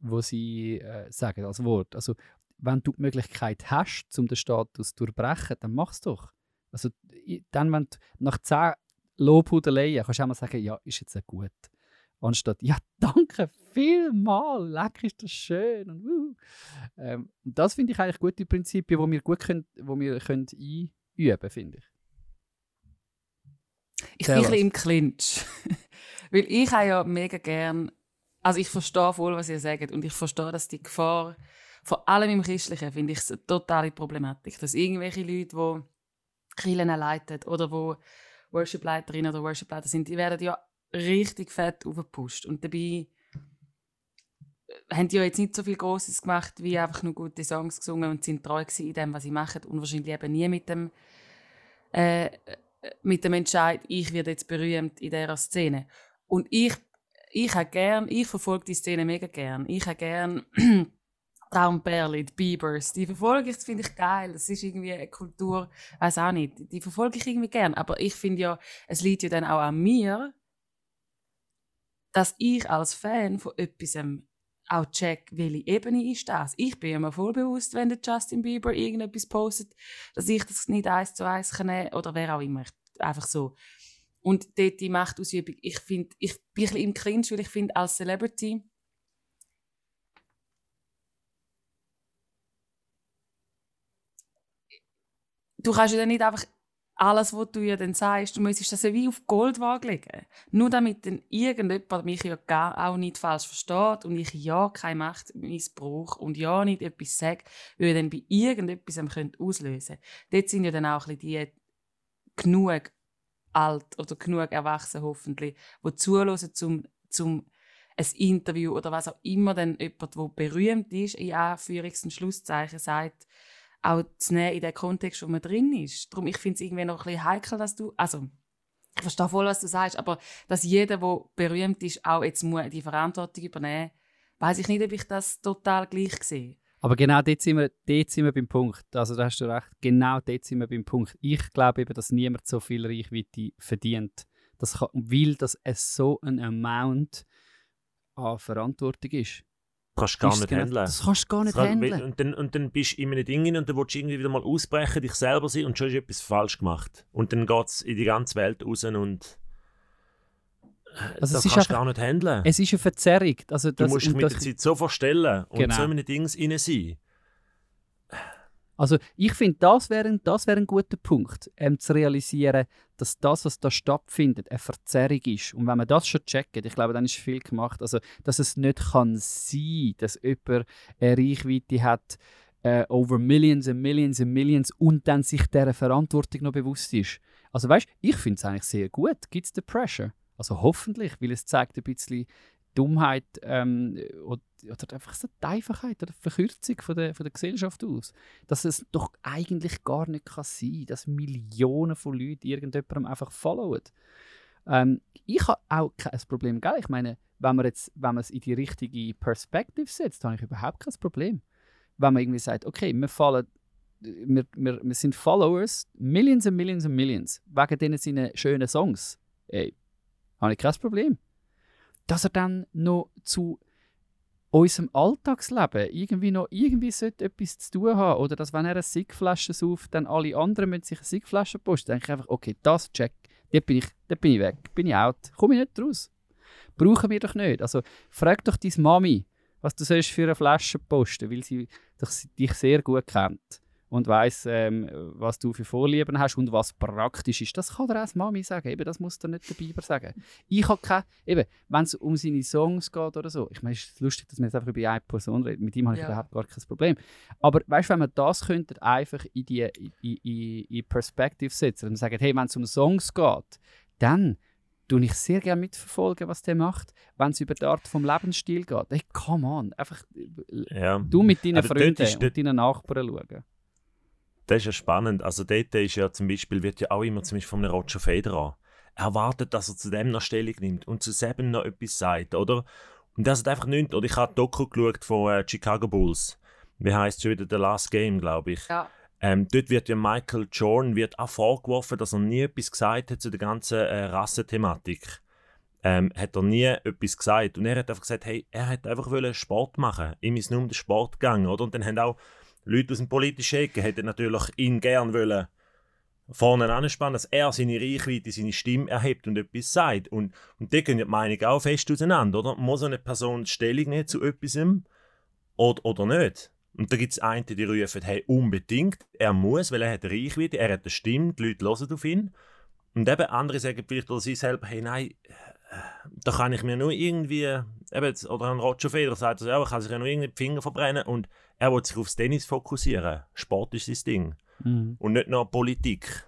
S4: wo sie äh, sagen als Wort. Also wenn du die Möglichkeit hast, um den Status zu durchbrechen, dann mach's doch. Also dann, wenn du nach 10 Lobhudeleien kannst du auch mal sagen, ja, ist jetzt gut. Anstatt, ja, danke vielmal, leck ist das schön. Und, wuh. ähm, das finde ich eigentlich gute Prinzipien, die wir gut können, wo wir können einüben finde ich.
S2: Ich
S4: Tell
S2: bin ein bisschen im Clinch. Weil ich habe ja mega gern, also ich verstehe voll, was ihr sagt und ich verstehe, dass die Gefahr, vor allem im Christlichen, finde ich es eine totale Problematik, dass irgendwelche Leute, die Kirchen leiten oder wo Worship-Leiterinnen oder Worship-Leiter sind, die werden ja richtig fett aufgepusht und dabei äh, haben die ja jetzt nicht so viel Grosses gemacht, wie einfach nur gute Songs gesungen und sind treu in dem, was sie machen und wahrscheinlich eben nie mit dem äh, mit dem Entscheid, ich werde jetzt berühmt in dieser Szene. Und ich, ich habe gern, ich verfolge die Szene mega gern. Ich habe gern Traumperle, die Biebers, die verfolge ich, das finde ich geil. Das ist irgendwie eine Kultur, weiß auch nicht, die verfolge ich irgendwie gern. Aber ich finde ja, es liegt ja dann auch an mir, dass ich als Fan von etwas auch check, welche Ebene ist das. Ich bin mir voll bewusst, wenn der Justin Bieber irgendetwas postet, dass ich das nicht eins zu eins kann oder wer auch immer. Einfach so. Und dort die Machtausübung, ich finde, ich bin ein bisschen im Clinch, weil ich finde, als Celebrity du kannst ja nicht einfach alles, was du ja dann sagst, du müsstest das ja wie auf Goldwaage legen. Nur damit dann irgendjemand mich ja gar auch nicht falsch versteht und ich ja keine Machtmissbrauch und ja nicht etwas sage, weil dann bei irgendetwas auslösen könnte. Dort sind ja dann auch die genug alt oder genug erwachsen hoffentlich, die zulassen zum, zum ein Interview oder was auch immer dann jemand, der berühmt ist, in Anführungs- und Schlusszeichen sagt, auch zu nehmen in den Kontext, wo man drin ist. Darum, ich finde es irgendwie noch ein bisschen heikel, dass du, also, ich verstehe voll, was du sagst, aber dass jeder, der berühmt ist, auch jetzt muss die Verantwortung übernehmen weiß ich nicht, ob ich das total gleich sehe.
S4: Aber genau dort sind, wir, dort sind wir beim Punkt. Also da hast du recht, genau dort sind wir beim Punkt. Ich glaube eben, dass niemand so viel Reichweite verdient. Das kann, weil das so ein Amount an Verantwortung ist.
S3: Kannst du gar nicht
S4: genau-
S3: handeln.
S4: Das kannst du gar nicht
S3: kann-
S4: handeln.
S3: Und dann, und dann bist du in einem Ding und dann willst du irgendwie wieder mal ausbrechen, dich selber sein und schon ist etwas falsch gemacht. Und dann geht es in die ganze Welt raus und äh,
S4: Also
S3: das kannst du gar nicht handeln.
S4: Es ist eine Verzerrung. Also
S3: du
S4: das,
S3: musst dich mit
S4: das,
S3: der Zeit so verstellen und
S4: Genau.
S3: so in Dings rein sein.
S4: Also ich finde, das wäre ein, das wär ein guter Punkt, ähm, zu realisieren, dass das, was da stattfindet, eine Verzerrung ist. Und wenn man das schon checkt, ich glaube, dann ist viel gemacht. Also, dass es nicht kann sein, dass jemand eine Reichweite hat, äh, over Millions and Millions and Millions und dann sich dieser Verantwortung noch bewusst ist. Also weißt, ich finde es eigentlich sehr gut. Gibt es den Pressure? Also hoffentlich, weil es zeigt ein bisschen Dummheit ähm, oder, einfach so die Einfachheit oder die Verkürzung von der, von der Gesellschaft aus. Dass es doch eigentlich gar nicht kann sein dass Millionen von Leuten irgendjemandem einfach followen. Ähm, ich habe auch kein Problem, gell? Ich meine, wenn man jetzt, wenn man es in die richtige Perspektive setzt, habe ich überhaupt kein Problem. Wenn man irgendwie sagt, okay, wir fallen, wir, wir, wir sind Followers, Millions und Millions und Millions, wegen denen seinen schönen Songs. Ey, habe ich kein Problem. Dass er dann noch zu unserem Alltagsleben irgendwie noch irgendwie sollte etwas zu tun haben oder dass wenn er eine Sigflasche sauft, dann alle anderen müssen sich eine Sigflasche posten, dann denke ich einfach, okay, das check, dort bin ich, dort bin ich weg, bin ich out, komme ich nicht raus. Brauchen wir doch nicht. Also frag doch deine Mami, was du sollst für eine Flasche posten, weil sie dich sehr gut kennt und weiß, ähm, was du für Vorlieben hast und was praktisch ist. Das kann dir auch die Mami sagen. Eben, das muss dir nicht der Biber sagen. Ich habe keine, eben, wenn es um seine Songs geht oder so. Ich meine, es ist lustig, dass wir jetzt einfach über eine Person reden. Mit ihm habe ich
S2: Ja.
S4: überhaupt gar kein Problem. Aber weißt du, wenn man das könnte, einfach in die in, in, in Perspektive setzen und sagen, hey, wenn es um Songs geht, dann tue ich sehr gerne mitverfolgen, was der macht. Wenn es über die Art vom Lebensstil geht, hey, come on, einfach äh,
S3: Ja.
S4: du mit deinen
S3: Aber dort
S4: Freunden
S3: ist
S4: und deinen Nachbarn schauen.
S3: Das ist ja spannend. Also dort ist ja zum Beispiel, wird ja auch immer zum Beispiel von einem Roger Federer erwartet, dass er zu dem noch Stellung nimmt und zu selben noch etwas sagt, oder? Und das hat einfach nichts. Oder ich habe Doku geschaut von äh, Chicago Bulls. Wie heißt schon wieder The Last Game, glaube ich.
S2: Ja.
S3: Ähm, dort wird ja Michael Jordan wird auch vorgeworfen, dass er nie etwas gesagt hat zu der ganzen äh, Rassenthematik. Ähm, hat er nie etwas gesagt. Und er hat einfach gesagt, hey, er hat einfach wollen Sport machen. Ihm ist nur um den Sport gegangen, oder? Und dann haben auch Leute aus dem politischen Ecke hätten natürlich ihn gern wollen vorne anspannen, dass er seine Reichweite, seine Stimme erhebt und etwas sagt. Und, und da gehen die Meinungen auch fest auseinander, oder? Muss eine Person Stellung nehmen zu etwas oder, oder nicht? Und da gibt es einen, die rufen, hey, unbedingt, er muss, weil er hat eine Reichweite, er hat eine Stimme, die Leute hören auf ihn. Und eben andere sagen vielleicht oder sie selber, hey, nein, da kann ich mir nur irgendwie, eben, oder ein Roger Federer sagt, ja, er kann sich ja nur irgendwie die Finger verbrennen und er will sich aufs Tennis fokussieren. Sport ist sein Ding.
S4: Mhm.
S3: Und nicht nur Politik.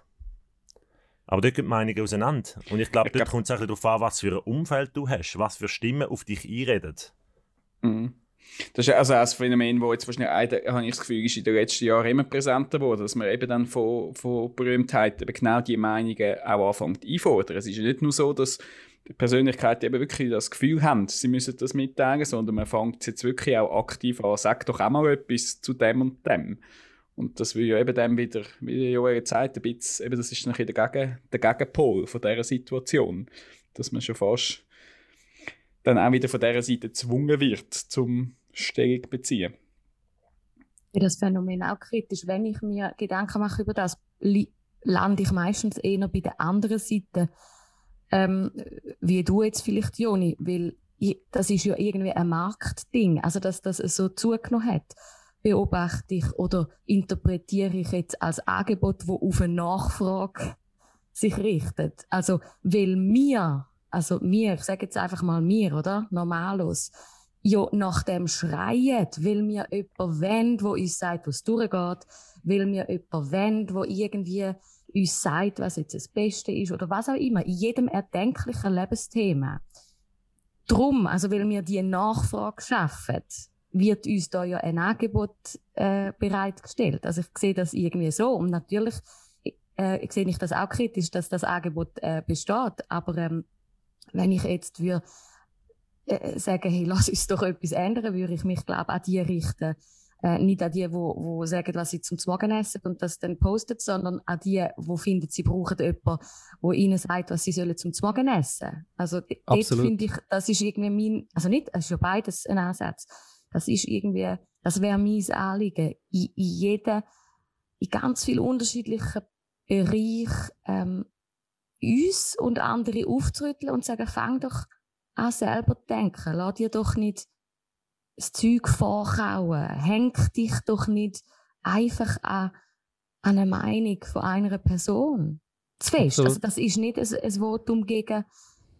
S3: Aber dort gehen die Meinungen auseinander. Und ich glaube, dort
S1: glaub-
S3: kommt es auch darauf an, was für ein Umfeld du hast, was für Stimmen auf dich einreden.
S1: Mhm. Das ist also auch ein Phänomen, das jetzt wahrscheinlich, habe ich das Gefühl, ist in den letzten Jahren immer präsenter geworden, dass man eben dann von, von Berühmtheit eben genau die Meinungen auch anfängt einfordern. Es ist ja nicht nur so, dass Persönlichkeiten eben wirklich das Gefühl haben, sie müssen das mitteilen, sondern man fängt jetzt wirklich auch aktiv an, sag doch auch mal etwas zu dem und dem. Und das will ja eben dann wieder, wie Joel sagt, ein bisschen, eben das ist ein bisschen der, Gegen, der Gegenpol von dieser Situation. Dass man schon fast dann auch wieder von dieser Seite gezwungen wird, zum Stellung beziehen.
S6: Ja, das Phänomen auch kritisch. Wenn ich mir Gedanken mache über das, lande ich meistens eher bei der anderen Seite, ähm, wie du jetzt vielleicht, Joni, weil das ist ja irgendwie ein Marktding, also dass das so zugenommen hat. Beobachte ich oder interpretiere ich jetzt als Angebot, wo auf eine Nachfrage sich richtet. Also, weil mir, also mir, ich sage jetzt einfach mal mir, oder? Normalos, ja nach dem schreien, weil mir jemand wendet, wo uns sagt, was durchgeht, weil mir jemand wendet, wo irgendwie uns sagt, was jetzt das Beste ist oder was auch immer, in jedem erdenklichen Lebensthema. Drum, also weil wir die Nachfrage schaffen, wird uns da ja ein Angebot äh, bereitgestellt. Also ich sehe das irgendwie so und natürlich äh, sehe ich das auch kritisch, dass das Angebot äh, besteht, aber ähm, wenn ich jetzt würde äh, sagen, hey, lass uns doch etwas ändern, würde ich mich, glaube an die richten. Äh, nicht an die, wo, wo sagen, was sie zum Morgen essen und das dann postet, sondern an die, wo finden, sie brauchen jemanden, wo ihnen sagt, was sie sollen zum Morgen essen. Also d- dort
S4: Absolut.
S6: finde ich, das ist irgendwie mein, also nicht, es ist ja beides ein Ansatz. Das ist irgendwie, das wäre mein Anliegen. In, in jedem, in ganz vielen unterschiedlichen Bereichen, ähm, uns und andere aufzurütteln und sagen, fang doch an selber zu denken. Lass dir doch nicht das Zeug vorkauen. Häng dich doch nicht einfach an, an eine Meinung von einer Person. Zu fest.
S4: Absolut.
S6: Also das ist nicht ein, ein Votum gegen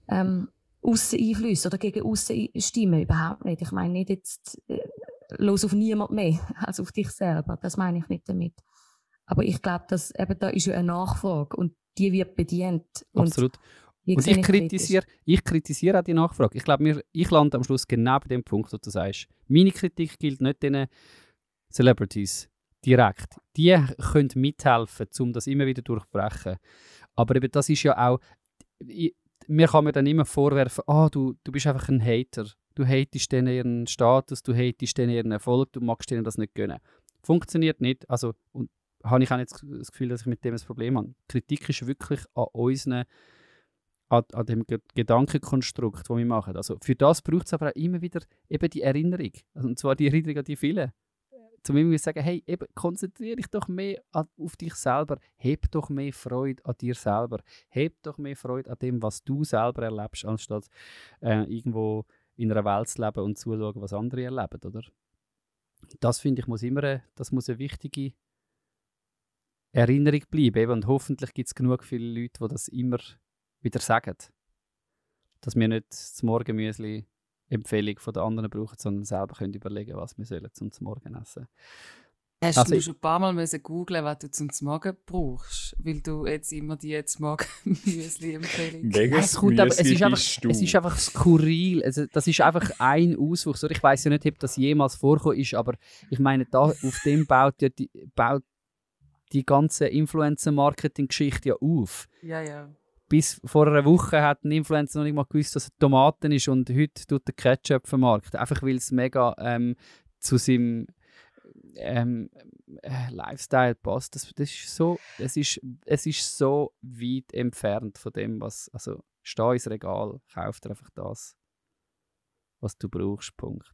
S6: ähm, Ausseneinflüsse oder gegen Aussenstimmen. Überhaupt nicht. Ich meine nicht jetzt äh, los auf niemand mehr als auf dich selber. Das meine ich nicht damit. Aber ich glaube, dass eben da ist ja eine Nachfrage und die wird bedient.
S4: Absolut.
S6: Die
S4: Und ich kritisiere, ich kritisiere auch die Nachfrage. Ich glaube, ich lande am Schluss genau bei dem Punkt, wo du sagst. Meine Kritik gilt nicht den Celebrities direkt. Die können mithelfen, um das immer wieder durchbrechen. Aber eben das ist ja auch, ich, mir kann mir dann immer vorwerfen, ah, du, du bist einfach ein Hater. Du hatest denen ihren Status, du hatest denen ihren Erfolg, du magst denen das nicht gönnen. Funktioniert nicht. Also, und habe ich auch nicht das Gefühl, dass ich mit dem ein Problem habe. Kritik ist wirklich an unseren an, an dem Ge- Gedankenkonstrukt, das wir machen. Also für das braucht es aber auch immer wieder eben die Erinnerung. Also, und zwar die Erinnerung an die vielen. Zum immer wieder sagen, hey, eben, konzentriere dich doch mehr an, auf dich selber. Heb doch mehr Freude an dir selber. Heb doch mehr Freude an dem, was du selber erlebst, anstatt äh, irgendwo in einer Welt zu leben und zuschauen, was andere erleben, oder? Das finde ich, muss immer eine, das muss eine wichtige Erinnerung bleiben. Und hoffentlich gibt es genug viele Leute, die das immer wieder sagen. Dass wir nicht das Morgenmüsli Empfehlung von den anderen brauchen, sondern selber können überlegen, was wir sollen zum Morgen essen.
S2: Hast
S4: Also
S2: du
S4: ich-
S2: schon ein paar Mal müssen googlen, was du zum Morgen brauchst, weil du jetzt immer die zum Morgen Müsli-Empfehlung
S4: Es, kommt aber, es, ist einfach,
S1: bist du.
S4: es ist einfach skurril. Also, das ist einfach ein Auswuchs. Oder Ich weiß ja nicht, ob das jemals vorgekommen ist, aber ich meine, da, auf dem baut, ja die, baut die ganze Influencer-Marketing-Geschichte ja auf.
S2: Ja, ja.
S4: Bis vor einer Woche hat ein Influencer noch nicht mal gewusst, dass es Tomaten ist und heute tut der Ketchup vermarkten. Einfach weil es mega ähm, zu seinem ähm, äh, Lifestyle passt. Das, das ist so, es, ist, es ist so weit entfernt von dem, was. Also, steh ins Regal, kauf dir einfach das, was du brauchst. Punkt.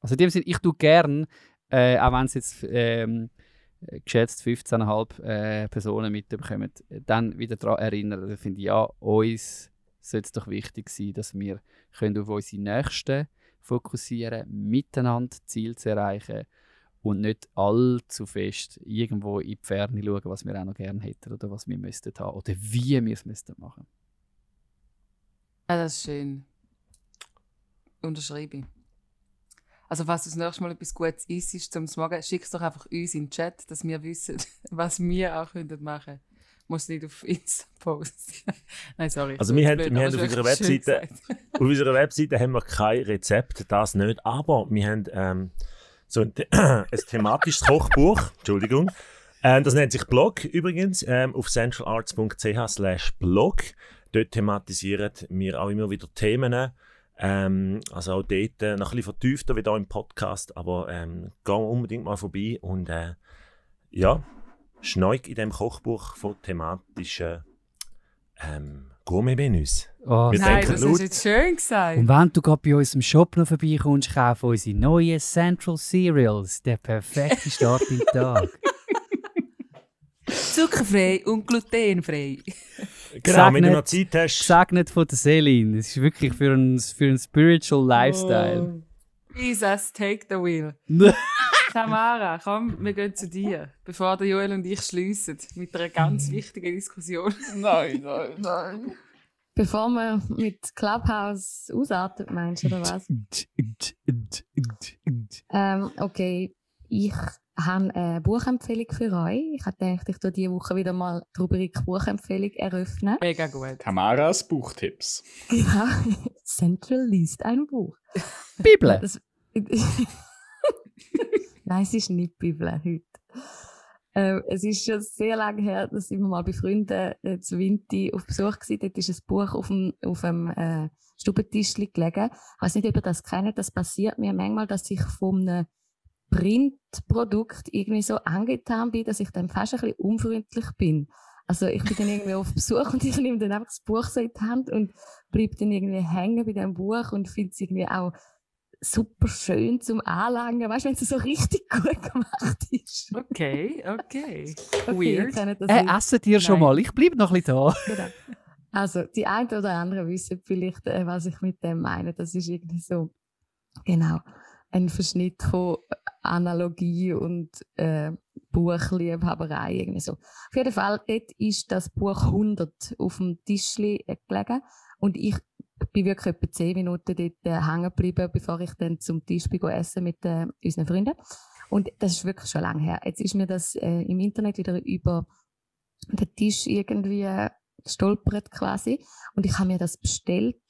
S4: Also, in dem Sinne, ich tue gern äh, auch wenn es jetzt ähm, geschätzt 15,5 äh, Personen mitbekommen, dann wieder daran erinnern. Da finde ich, ja, uns sollte es doch wichtig sein, dass wir können auf unsere Nächsten fokussieren, miteinander Ziel zu erreichen und nicht allzu fest irgendwo in die Ferne schauen, was wir auch noch gerne hätten oder was wir müssten haben oder wie wir es müssten machen.
S2: Ja, das ist schön. Unterschreibe ich. Also, falls du das nächste Mal etwas Gutes isst zum Morgen, schick es doch einfach uns in den Chat, dass wir wissen, was wir auch machen können. Muss nicht auf Insta posten. Nein, sorry.
S3: Also wir
S2: ist
S3: haben,
S2: blöd,
S3: wir haben auf
S2: ist
S3: unserer Webseite, auf unserer Webseite haben wir kein Rezept, das nicht, aber wir haben ähm, so ein, ein thematisches Kochbuch, Entschuldigung, ähm, das nennt sich Blog übrigens, ähm, auf centralarts.ch slash blog. Dort thematisieren wir auch immer wieder Themen, ähm, also auch dort äh, noch ein bisschen vertiefter wie hier im Podcast, aber ähm, geh unbedingt mal vorbei und äh, ja, schneuk in dem Kochbuch von thematischen ähm, Gourmet-Menüs.
S4: Oh,
S3: Wir
S2: Nein,
S3: denken
S2: das
S3: laut.
S2: ist jetzt schön gesagt.
S4: Und wenn du gerade bei uns im Shop noch vorbeikommst, kauf unsere neuen Central Cereals. Der perfekte Start in den Tag.
S2: Zuckerfrei und glutenfrei.
S3: Genau, wenn du noch Zeit hast.
S4: Gesegnet von der Selin. Es ist wirklich für einen für Spiritual Lifestyle.
S2: Jesus, take the wheel. Tamara, komm, wir gehen zu dir, bevor der Joel und ich schliessen mit einer ganz wichtigen Diskussion.
S1: Nein, nein, nein.
S6: Bevor man mit Clubhouse ausartet, meinst du, oder was? Ähm, okay, ich habe eine Buchempfehlung für euch. Ich habe gedacht, ich tue diese Woche wieder mal die Rubrik Buchempfehlung eröffnen.
S2: Mega gut.
S1: Tamaras Buchtipps.
S6: Genau. Central liest ein Buch.
S4: Bibel.
S6: Das, Nein, es ist nicht Bibel heute. Ähm, es ist schon sehr lange her, dass ich mal bei Freunden äh, zu Winti auf Besuch war. Dort ist ein Buch auf dem, auf dem äh, Stubentisch gelegen. Ich weiß nicht, ob ihr das kennt. Das passiert mir manchmal, dass ich von einem Printprodukt irgendwie so angetan bin, dass ich dann fast ein bisschen unfreundlich bin. Also ich bin dann irgendwie auf Besuch und ich nehme dann einfach das Buch so in die Hand und bleibe dann irgendwie hängen bei dem Buch und finde es irgendwie auch super schön zum Anlangen. Weißt du, wenn es so richtig gut gemacht ist.
S2: Okay, okay.
S6: Okay,
S2: Weird.
S6: das
S4: Äh,
S6: nicht.
S4: essen dir schon mal. Ich bleibe noch ein bisschen da.
S6: Genau. Also, die einen oder anderen wissen vielleicht, äh, was ich mit dem meine. Das ist irgendwie so, genau, ein Verschnitt von Analogie und äh, Buchliebhaberei. Irgendwie so. Auf jeden Fall, dort ist das Buch 100 auf dem Tischli äh, gelegen und ich bin wirklich etwa 10 Minuten dort äh, hängen geblieben, bevor ich dann zum Tisch bin essen mit äh, unseren Freunden. Und das ist wirklich schon lange her. Jetzt ist mir das äh, im Internet wieder über den Tisch irgendwie gestolpert quasi. Und ich habe mir das bestellt.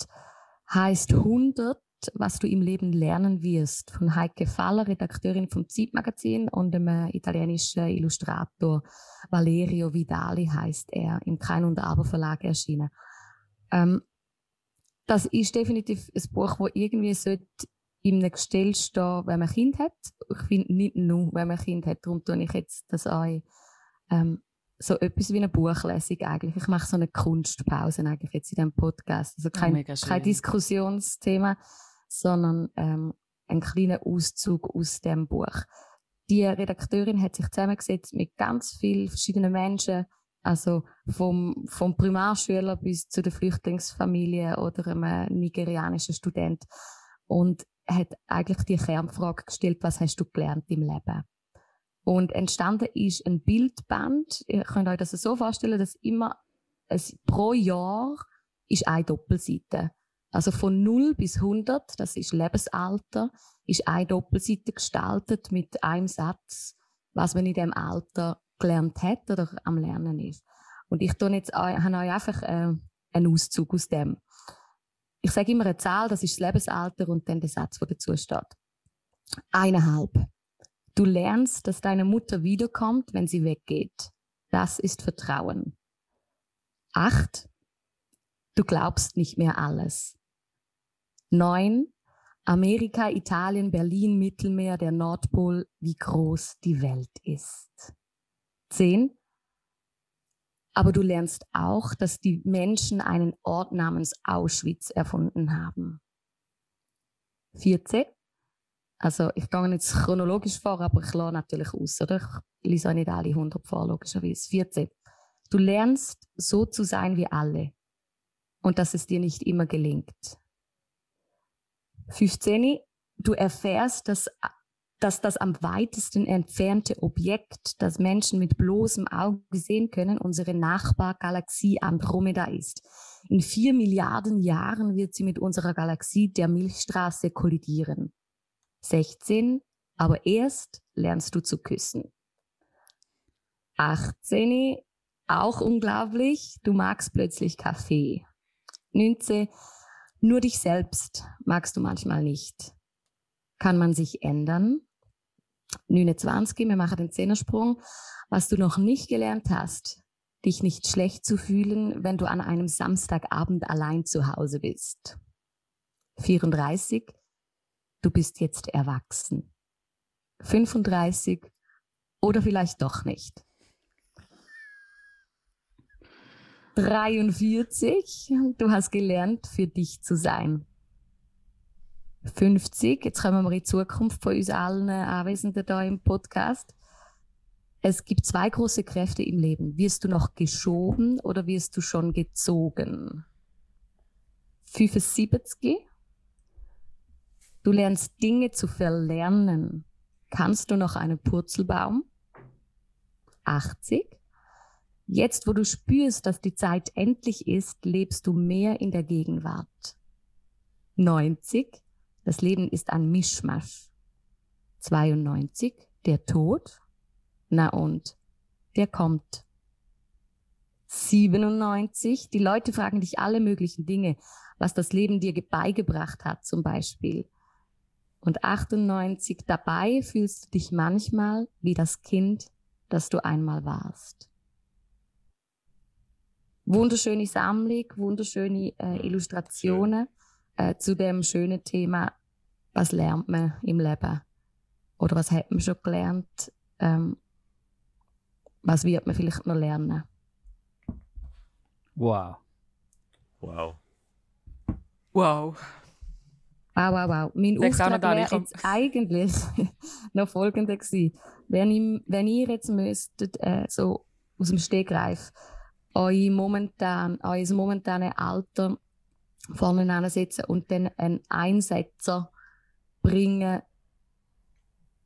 S6: Heißt 100, was du im Leben lernen wirst. Von Heike Faller, Redakteurin vom Zeitmagazin und dem äh, italienischen Illustrator Valerio Vidali heißt er, im Kein und Aber Verlag erschienen. Ähm, das ist definitiv ein Buch, wo irgendwie sollte in einem Gestell stehen, wenn man ein Kind hat. Ich finde nicht nur, wenn man ein Kind hat. Darum tue ich jetzt das euch ähm, so etwas wie eine Buchlesung eigentlich. Ich mache so eine Kunstpause eigentlich jetzt in diesem Podcast. Also kein,
S2: schön.
S6: kein Diskussionsthema, sondern ähm, ein kleiner Auszug aus dem Buch. Die Redakteurin hat sich zusammengesetzt mit ganz vielen verschiedenen Menschen, also vom, vom Primarschüler bis zu der Flüchtlingsfamilie oder einem nigerianischen Student und hat eigentlich die Kernfrage gestellt, was hast du gelernt im Leben? Und entstanden ist ein Bildband. Ihr könnt euch das so vorstellen, dass immer es, pro Jahr ist eine Doppelseite. Also von 0 bis 100, das ist Lebensalter, ist eine Doppelseite gestaltet mit einem Satz, was man in dem Alter gelernt hat oder am Lernen ist. Und ich tue jetzt, habe euch einfach äh, einen Auszug aus dem. Ich sage immer eine Zahl, das ist das Lebensalter und dann der Satz, der dazu steht. Eineinhalb. Du lernst, dass deine Mutter wiederkommt, wenn sie weggeht. Das ist Vertrauen. Acht. Du glaubst nicht mehr alles. Neun. Amerika, Italien, Berlin, Mittelmeer, der Nordpol, wie groß die Welt ist. Zehn. Aber du lernst auch, dass die Menschen einen Ort namens Auschwitz erfunden haben. 14. Also ich gehe jetzt chronologisch vor, aber ich lasse natürlich aus, oder? Ich lese auch nicht alle 100 vor, logischerweise. 14. Du lernst so zu sein wie alle und dass es dir nicht immer gelingt. 15. Du erfährst, dass, dass das am weitesten entfernte Objekt, das Menschen mit bloßem Auge sehen können, unsere Nachbargalaxie Andromeda ist. In vier Milliarden Jahren wird sie mit unserer Galaxie der Milchstraße kollidieren. 16. Aber erst lernst du zu küssen. 18. Auch unglaublich, du magst plötzlich Kaffee. 19. Nur dich selbst magst du manchmal nicht. Kann man sich ändern? 29. Wir machen den Zehnersprung. Was du noch nicht gelernt hast, dich nicht schlecht zu fühlen, wenn du an einem Samstagabend allein zu Hause bist. 34. Du bist jetzt erwachsen. 35. Oder vielleicht doch nicht. 43. Du hast gelernt, für dich zu sein. 50. Jetzt kommen wir in die Zukunft von uns allen Anwesenden hier im Podcast. Es gibt zwei große Kräfte im Leben. Wirst du noch geschoben oder wirst du schon gezogen? 75. Du lernst Dinge zu verlernen. Kannst du noch einen Purzelbaum? 80. Jetzt, wo du spürst, dass die Zeit endlich ist, lebst du mehr in der Gegenwart. 90. Das Leben ist ein Mischmasch. 92. Der Tod. Na und? Der kommt. 97. Die Leute fragen dich alle möglichen Dinge, was das Leben dir beigebracht hat, zum Beispiel. Und 98. Dabei fühlst du dich manchmal wie das Kind, das du einmal warst. Wunderschöne Sammlung, wunderschöne äh, Illustrationen äh, zu dem schönen Thema, was lernt man im Leben? Oder was hat man schon gelernt? Ähm, was wird man vielleicht noch lernen?
S4: Wow.
S3: Wow.
S2: Wow.
S6: Wow, wow, wow. Mein
S2: noch
S6: Auftrag wäre jetzt eigentlich noch folgender gewesen. Wenn, ich, wenn ihr jetzt müsstet, äh, so aus dem Stegreif, euer momentan, euer momentane Alter vorne ansetzen und dann einen Einsetzer bringen,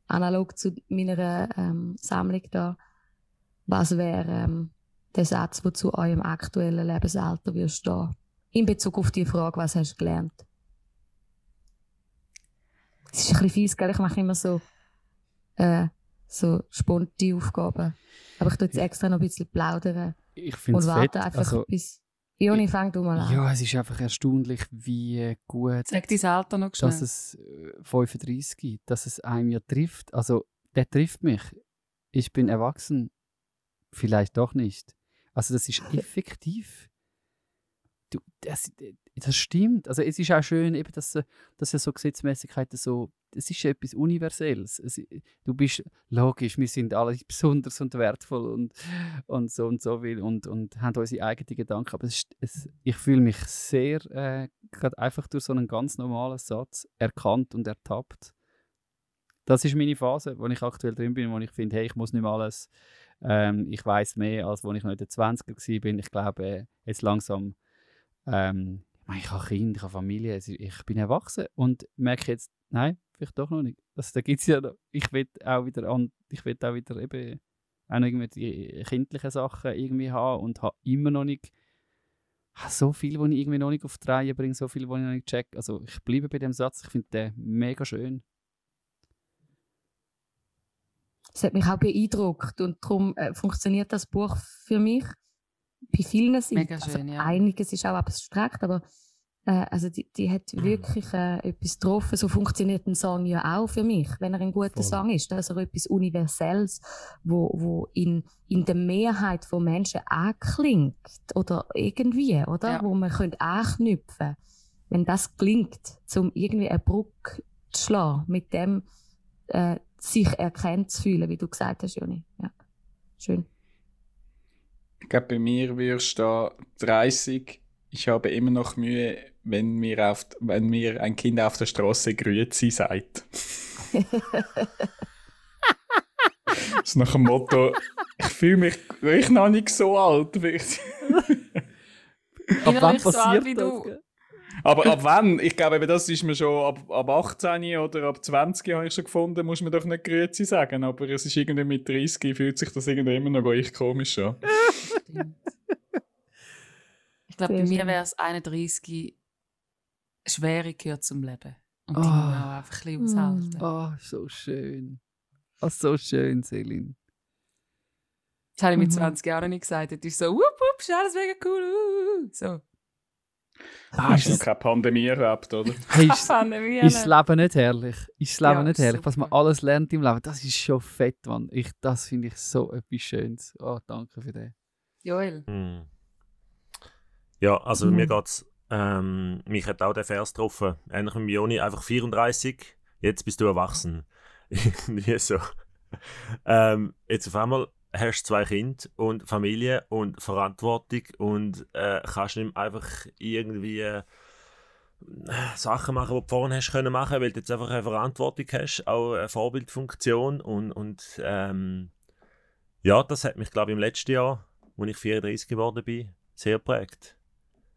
S6: analog zu meiner ähm, Sammlung da, was wäre ähm, der Satz, der zu eurem aktuellen Lebensalter würde stehen? In Bezug auf die Frage, was hast du gelernt? Es ist ein bisschen fies, gell? Ich mache immer so, äh, so sponti Aufgaben. Aber ich tue jetzt extra noch ein bisschen plaudern
S4: Ich finde
S6: und
S4: es
S6: warte
S4: fett.
S6: einfach
S4: Also,
S6: bis. Joni, fang du mal an.
S4: ja, es ist einfach erstaunlich, wie gut
S2: Sag dein Alter noch schnell.
S4: dass es äh, 35 gibt, dass es einem ja trifft. Also, der trifft mich. Ich bin erwachsen. Vielleicht doch nicht. Also, das ist effektiv. Du, das, das stimmt. Also, es ist auch schön, eben, dass, äh, dass so Gesetzmäßigkeiten so. Es ist etwas Universelles. Es, du bist logisch, wir sind alle besonders und wertvoll und, und so und so will und, und haben unsere eigenen Gedanken. Aber es, es, ich fühle mich sehr, äh, gerade einfach durch so einen ganz normalen Satz erkannt und ertappt. Das ist meine Phase, wo ich aktuell drin bin, wo ich finde, hey, ich muss nicht mehr alles, ähm, ich weiß mehr, als wo ich noch in den 20er war. Ich glaube, äh, jetzt langsam, ähm, ich habe Kinder, ich habe Familie, ich bin erwachsen und merke jetzt, nein, vielleicht doch noch nicht. Also, da gibt's ja ich will auch wieder an, ich will auch wieder eben auch noch irgendwelche kindlichen Sachen irgendwie haben und habe immer noch nicht so viel, was ich irgendwie noch nicht auf die Reihe bringe, so viel, was ich noch nicht check. Also ich bleibe bei dem Satz, ich finde den mega schön.
S6: Es hat mich auch beeindruckt und darum äh, funktioniert das Buch für mich bei vielen Seiten.
S2: Mega schön,
S6: also
S2: ja.
S6: Einiges ist auch abstrakt, aber äh, also die, die hat wirklich äh, etwas getroffen. So funktioniert ein Song ja auch für mich, wenn er ein guter
S3: Voll.
S6: Song ist. er etwas Universelles, wo, wo in, in der Mehrheit von Menschen anklingt oder irgendwie, oder?
S2: Ja.
S6: Wo man könnte anknüpfen Wenn das klingt, um irgendwie eine Brücke zu schlagen, mit dem äh, sich erkannt zu fühlen, wie du gesagt hast, Joni. Ja. Schön.
S1: Ich glaube, bei mir wirst du 30. Ich habe immer noch Mühe, wenn mir, auf, wenn mir ein Kind auf der Straße Grüezi sagt. Das ist nach dem Motto, ich fühle mich ich noch nicht so alt.
S2: Ich
S4: Ab
S2: bin
S4: wann
S2: nicht so alt
S4: passiert
S2: wie
S4: das?
S2: du.
S1: Aber ab wann? Ich glaube, eben, das ist mir schon ab, ab 18 oder ab 20 habe ich schon gefunden, muss man doch nicht Grüezi sagen. Aber es ist irgendwie mit 30 fühlt sich das irgendwie immer noch echt komisch an.
S2: Stimmt. Ich glaube, bei mir
S6: schön.
S2: wäre es 31 schwere gehört zum Leben. Und die
S4: Oh.
S2: muss man auch einfach ein bisschen aushalten.
S4: Oh, so schön. Oh, so schön, Selin.
S2: Das habe ich mit
S6: Mhm.
S2: 20 Jahren nicht gesagt. Das ist so, wupp, wupp, ist alles mega cool. uh. So.
S4: Ah,
S1: Hast
S4: ist,
S1: noch
S4: das,
S1: keine Pandemie erlebt, oder?
S4: hey, ist,
S2: Pandemie.
S4: ist das Leben nicht herrlich? Ist das Leben
S2: Ja,
S4: nicht herrlich? Was man alles lernt im Leben, das ist schon fett, Mann. Ich, das finde ich so etwas Schönes. Oh, danke für das.
S2: Joel.
S3: Hm. Ja, also
S6: Mhm.
S3: mir geht's, ähm, mich hat auch der Vers getroffen. Ähnlich wie Joni, einfach 34, jetzt bist du erwachsen. Irgendwie so. Ähm, jetzt auf einmal hast du zwei Kinder und Familie und Verantwortung und äh, kannst nicht einfach irgendwie äh, Sachen machen, die du vorhin hast können machen, weil du jetzt einfach eine Verantwortung hast, auch eine Vorbildfunktion und, und ähm, ja, das hat mich glaube ich im letzten Jahr, als ich 34 geworden bin, sehr geprägt.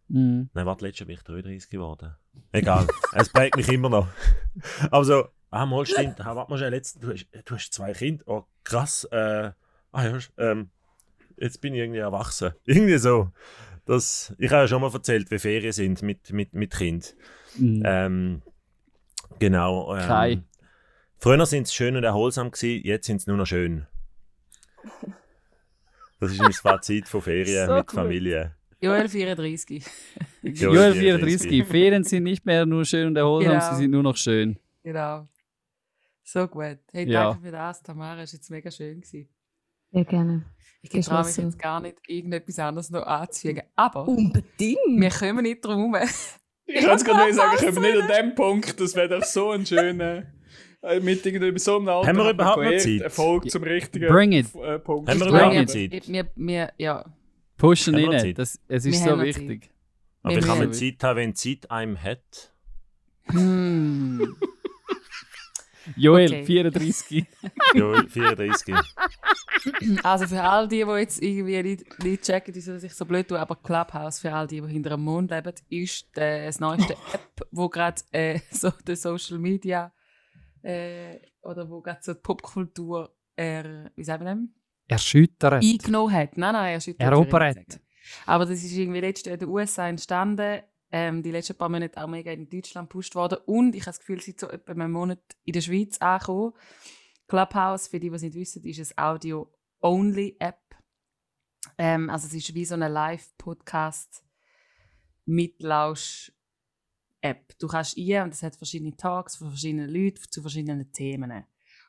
S4: Mhm.
S3: Nein, warte, letztes Jahr bin ich 33 geworden. Egal, es prägt mich immer noch. Aber so, ah, mal stimmt, ah, warte mal schnell, du, hast, du hast zwei Kinder, oh krass, äh, ah ja, ähm, jetzt bin ich irgendwie erwachsen. Irgendwie so. Das, ich habe ja schon mal erzählt, wie Ferien sind mit, mit, mit Kind.
S4: Mhm.
S3: Ähm, genau. Ähm,
S4: Kai.
S3: Früher sind sie schön und erholsam gewesen, jetzt sind sie nur noch schön. Das ist mein Fazit von Ferien
S4: So
S3: mit
S4: gut.
S3: Familie.
S2: Joel 34.
S4: Joel 34. Ferien sind nicht mehr nur schön und erholsam,
S2: Genau.
S4: sie sind nur noch schön.
S2: Genau. So gut. Hey,
S4: Ja.
S2: danke für das, Tamara. Es war jetzt mega schön. Gewesen.
S6: Sehr gerne.
S2: Ich traue mich jetzt gar nicht, irgendetwas anderes noch anzufügen. Aber
S6: Unbedingt.
S2: wir kommen nicht drum herum.
S1: Ich kann es gerade nicht sagen, können wir nicht an dem Punkt, das wäre doch so ein schöner. äh, Mit irgendwie so einem Alter.
S3: Haben wir überhaupt noch
S1: gelernt,
S3: Zeit?
S1: Erfolg zum richtigen
S4: Bring it.
S1: äh, Punkt.
S3: Haben wir überhaupt noch Zeit?
S2: Wir, wir, ja.
S4: Pushen rein,
S3: Zeit?
S4: das, es ist
S2: Wir
S4: so wichtig.
S3: Aber
S2: Wir
S3: ich kann mir Zeit haben, wenn Zeit einem hat.
S2: Hm.
S4: Joel,
S2: Okay.
S4: 34.
S3: Ja, 34.
S2: Also für all die, die jetzt irgendwie nicht, nicht checken, wieso ich so blöd tue, aber Clubhouse für all die, die hinter dem Mond leben, ist äh, das neueste App, wo gerade äh, so die Social Media äh, oder wo gerade so die Popkultur äh, wie sagen wir dem?
S4: Erschüttert.
S2: eingenommen hat. Nein, nein, er schüttelt
S4: Erobert.
S2: Aber das ist irgendwie letztes Jahr in den USA entstanden. Ähm, die letzten paar Monate auch mega in Deutschland gepusht worden. Und ich habe das Gefühl, es ist so etwa einen Monat in der Schweiz angekommen. Clubhouse, für die, die es nicht wissen, ist eine Audio-Only-App. Ähm, also es ist wie so eine Live-Podcast Mitlausch-App. Du kannst ein und es hat verschiedene Talks von verschiedenen Leuten zu verschiedenen Themen.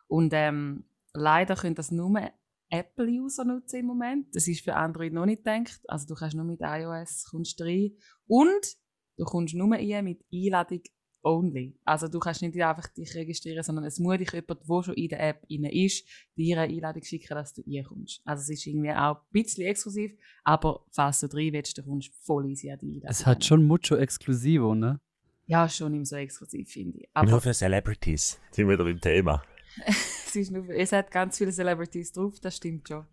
S2: Und ähm, leider können das nur Apple-User nutzen im Moment. Das ist für Android noch nicht gedacht. Also du kannst nur mit iOS rein. Und du kommst nur rein mit Einladung only. Also du kannst nicht einfach dich registrieren, sondern es muss dich jemand, der schon in der App rein ist, dir eine Einladung schicken, dass du reinkommst. Also es ist irgendwie auch ein bisschen exklusiv, aber falls du rein willst, dann kommst du voll easy an die Einladung.
S4: Es hat schon mucho Exclusivo, ne?
S2: Ja, schon immer so exklusiv, finde ich.
S3: Nur
S2: Aber
S3: für Celebrities. Sind wir wieder beim Thema.
S2: es, ist nur, es hat ganz viele Celebrities drauf, das stimmt schon.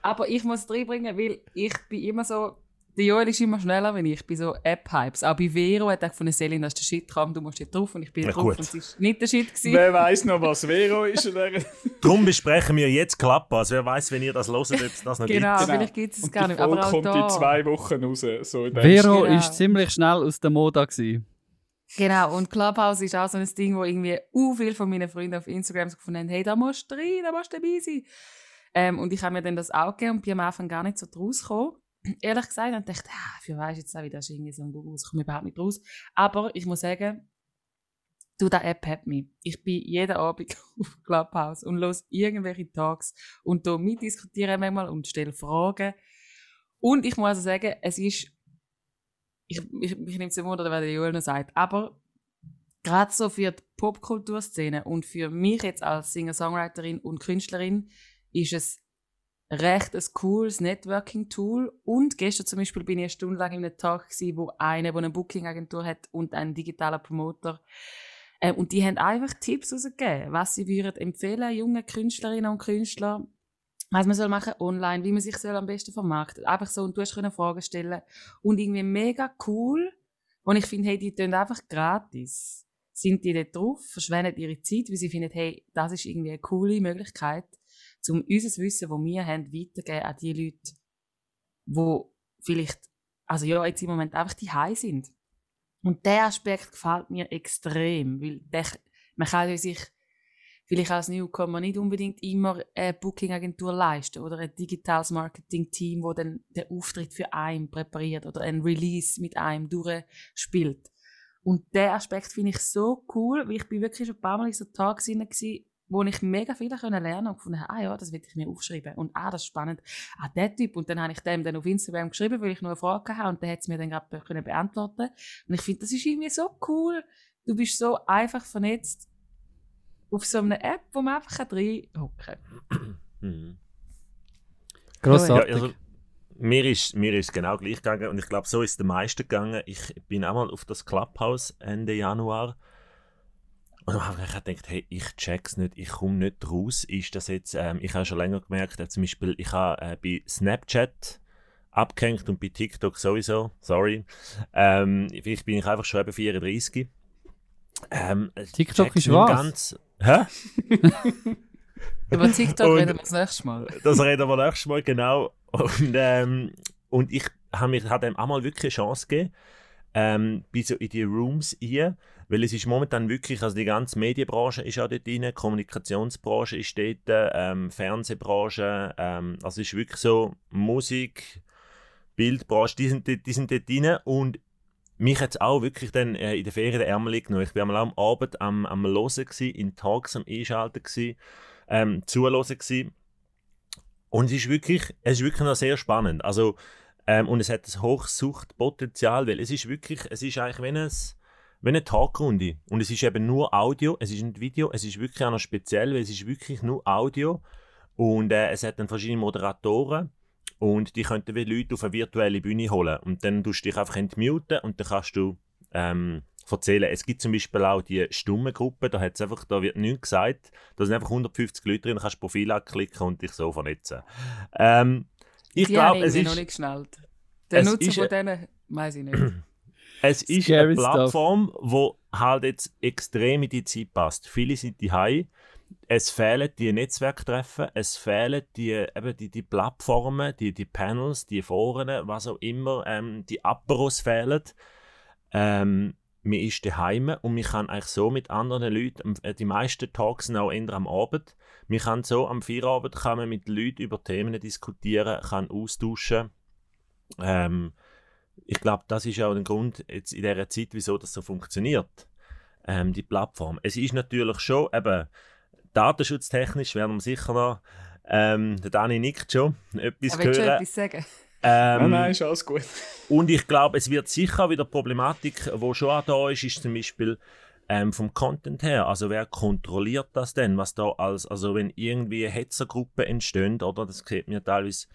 S2: Aber ich muss es reinbringen, weil ich bin immer so, der Joel ist immer schneller als ich, bin so App-Hypes. Auch bei Vero hat er gefunden, Selin, das ist der Shit, komm, du musst hier drauf und ich bin
S3: Ja,
S2: drauf
S3: gut.
S2: und es ist nicht der Shit gewesen.
S1: Wer weiß noch, was Vero ist? oder?
S3: Darum besprechen wir jetzt Klappers. Wer weiß, wenn ihr das hört, ob es das noch
S2: Genau,
S3: gibt.
S2: vielleicht gibt es es gar nicht,
S1: Folge
S2: aber auch
S1: kommt
S2: da.
S1: in zwei Wochen raus. So
S4: Vero
S2: Genau.
S4: ist ziemlich schnell aus der Mode gewesen.
S2: Genau, und Clubhouse ist auch so ein Ding, wo irgendwie u viele von meinen Freunden auf Instagram so gefunden haben, hey, da musst du rein, da musst du dabei sein. Ähm, und ich habe mir dann das auch gegeben und bin am Anfang gar nicht so draus gekommen. Ehrlich gesagt, dann dachte ich, ah, für weiss jetzt auch wieder, das ist irgendwie so ein Google, ich komme überhaupt nicht raus. Aber ich muss sagen, du, die App hat mich. Ich bin jeden Abend auf Clubhouse und los irgendwelche Talks und da mitdiskutieren manchmal und stelle Fragen. Und ich muss also sagen, es ist ich, ich, mich nimmt es Wunder, was der Joel noch sagt, aber gerade so für die Popkulturszene und für mich jetzt als Singer-Songwriterin und Künstlerin ist es recht ein cooles Networking-Tool. Und gestern zum Beispiel bin ich eine Stunde lang in einem Tag gewesen, wo eine, der eine Booking-Agentur hat und ein digitaler Promoter Äh, und die haben einfach Tipps rausgegeben, was sie würden empfehlen, jungen Künstlerinnen und Künstlern, was man soll machen online, wie man sich soll am besten vermarkten. Einfach so, und du hast Fragen stellen. Und irgendwie mega cool. Und ich finde, hey, die tun einfach gratis. Sind die dort drauf, verschwenden ihre Zeit, weil sie finden, hey, das ist irgendwie eine coole Möglichkeit, um unser Wissen, das wir haben, weiterzugeben an die Leute, die vielleicht, also ja, jetzt im Moment einfach die High sind. Und der Aspekt gefällt mir extrem, weil der, man kann sich vielleicht als Newcomer nicht unbedingt immer eine Booking-Agentur leisten oder ein digitales Marketing-Team, wo dann den Auftritt für einen präpariert oder ein Release mit einem durchspielt. Und der Aspekt finde ich so cool, weil ich bin wirklich schon ein paar Mal in so Tagen wo ich mega viel lernen konnte und gefunden habe, ah ja, das will ich mir aufschreiben. Und ah, das ist spannend. Ah, der Typ. Und dann habe ich dem dann auf Instagram geschrieben, weil ich noch eine Frage hatte und der hat es mir dann gerade können beantworten Und ich finde, das ist irgendwie so cool. Du bist so einfach vernetzt auf so einer App, wo man einfach reinhocken kann.
S3: Mhm.
S4: Grossartig.
S3: Ja, also, mir ist, mir ist genau gleich gegangen und ich glaube, so ist es den meisten gegangen. Ich bin einmal auf das Clubhouse Ende Januar und dann habe ich gedacht, hey, ich check's nicht, ich komme nicht raus. Ist das jetzt, ähm, ich habe schon länger gemerkt, äh, zum Beispiel, ich habe äh, bei Snapchat abgehängt und bei TikTok sowieso, sorry. Ähm, vielleicht bin ich einfach schon eben 34. Ähm,
S4: TikTok
S3: check's
S4: ist was?
S3: Ganz, hä?
S2: Über TikTok
S3: Und-
S2: reden wir das nächste Mal.
S3: Das reden wir nächstes Mal, genau. Und, ähm, und ich habe mir hat dem auch mal wirklich eine Chance gegeben, ähm, bei so in die Rooms rein, weil es ist momentan wirklich, also die ganze Medienbranche ist auch dort rein, Kommunikationsbranche ist dort, ähm, Fernsehbranche, ähm, also es ist wirklich so Musik, Bildbranche, die sind, die sind dort rein und mich hat es auch wirklich dann äh, in der Ferien der Ärmel genommen. Ich war einmal am Abend am, am Hören, gewesen, in Talks am Einschalten, gewesen, ähm, zuhören gewesen. Und es ist wirklich, es ist wirklich noch sehr spannend. Also, ähm, und es hat ein hohes Suchtpotenzial, weil es ist wirklich, es ist eigentlich wie, ein, wie eine Talkrunde. Und es ist eben nur Audio, es ist nicht Video, es ist wirklich auch noch speziell, weil es ist wirklich nur Audio. Und äh, es hat dann verschiedene Moderatoren und die könnten wie Leute auf eine virtuelle Bühne holen. Und dann tust du dich einfach entmuten und dann kannst du ähm, erzählen. Es gibt zum Beispiel auch die stumme Gruppe, da, hat's einfach, da wird nichts gesagt. Da sind einfach 150 Leute drin, da kannst du Profil anklicken und dich so vernetzen. Ähm, ich glaube, es
S2: irgendwie noch
S3: ist,
S2: nicht geschnallt. Der Nutzer
S3: ist
S2: von
S3: ein-
S2: denen, weiß ich nicht.
S3: Es ist
S4: Scary
S3: eine
S4: stuff.
S3: Plattform, wo halt jetzt extrem in die Zeit passt. Viele sind die Es fehlen die Netzwerktreffen, es fehlen die, eben die, die Plattformen, die, die Panels, die Foren, was auch immer, ähm, die Aperos fehlen. Ähm, man ist daheim und man kann eigentlich so mit anderen Leuten, äh, die meisten Talks sind auch eher am Abend, man kann so am Feierabend kann man mit Leuten über Themen diskutieren, kann austauschen. Ähm, ich glaube, das ist auch der Grund jetzt in dieser Zeit, wieso das so funktioniert, ähm, die Plattform. Es ist natürlich schon, eben, datenschutztechnisch werden wir sicher noch, ähm, der Dani nickt schon, etwas
S2: Aber willst du
S3: hören.
S2: etwas sagen?
S3: Ähm,
S1: nein, nein, ist alles gut.
S3: und ich glaube, es wird sicher wieder Problematik, wo schon auch da ist, ist zum Beispiel ähm, vom Content her. Also wer kontrolliert das denn? Was da als, also wenn irgendwie Hetzergruppen entstehen, oder das sieht man ja teilweise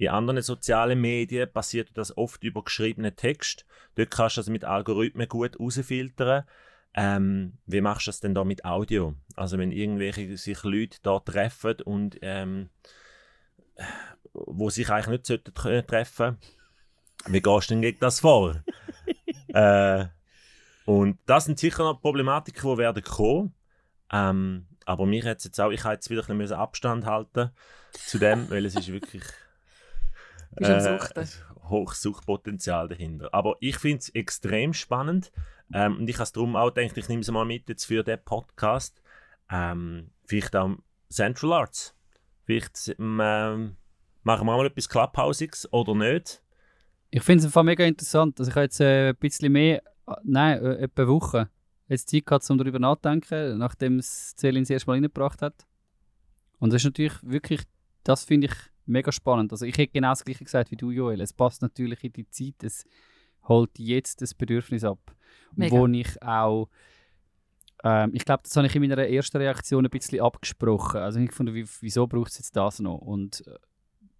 S3: in anderen sozialen Medien, passiert das oft über geschriebenen Text. Dort kannst du das mit Algorithmen gut rausfiltern. Ähm, wie machst du das denn da mit Audio? Also wenn irgendwelche sich Leute da treffen und ähm, wo sich eigentlich nicht sollten tre- treffen wie gehst du denn gegen das vor? äh, und das sind sicher noch Problematiken, die werden kommen. Ähm, aber mir jetzt auch, ich habe jetzt wieder ein bisschen Abstand halten zu dem, weil es ist wirklich
S2: Bist am Suchten.
S3: hohes Suchtpotenzial dahinter. Aber ich finde es extrem spannend ähm, und ich habe es darum auch gedacht, ich nehme es mal mit jetzt für den Podcast. Ähm, vielleicht auch Central Arts. Vielleicht ähm, machen wir mal etwas Clubhousiges oder nicht.
S4: Ich finde es einfach mega interessant. Also ich habe jetzt äh, ein bisschen mehr, äh, nein, äh, etwa eine Woche, jetzt Zeit gehabt, um darüber nachzudenken, nachdem es Celine das erste Mal reingebracht hat. Und das ist natürlich wirklich, das finde ich mega spannend. Also ich hätte genau das gleiche gesagt wie du, Joel. Es passt natürlich in die Zeit, es holt jetzt das Bedürfnis ab.
S2: Mega.
S4: Wo ich auch, ähm, ich glaube, das habe ich in meiner ersten Reaktion ein bisschen abgesprochen. Also ich fand, wie, wieso braucht es jetzt das noch? Und äh,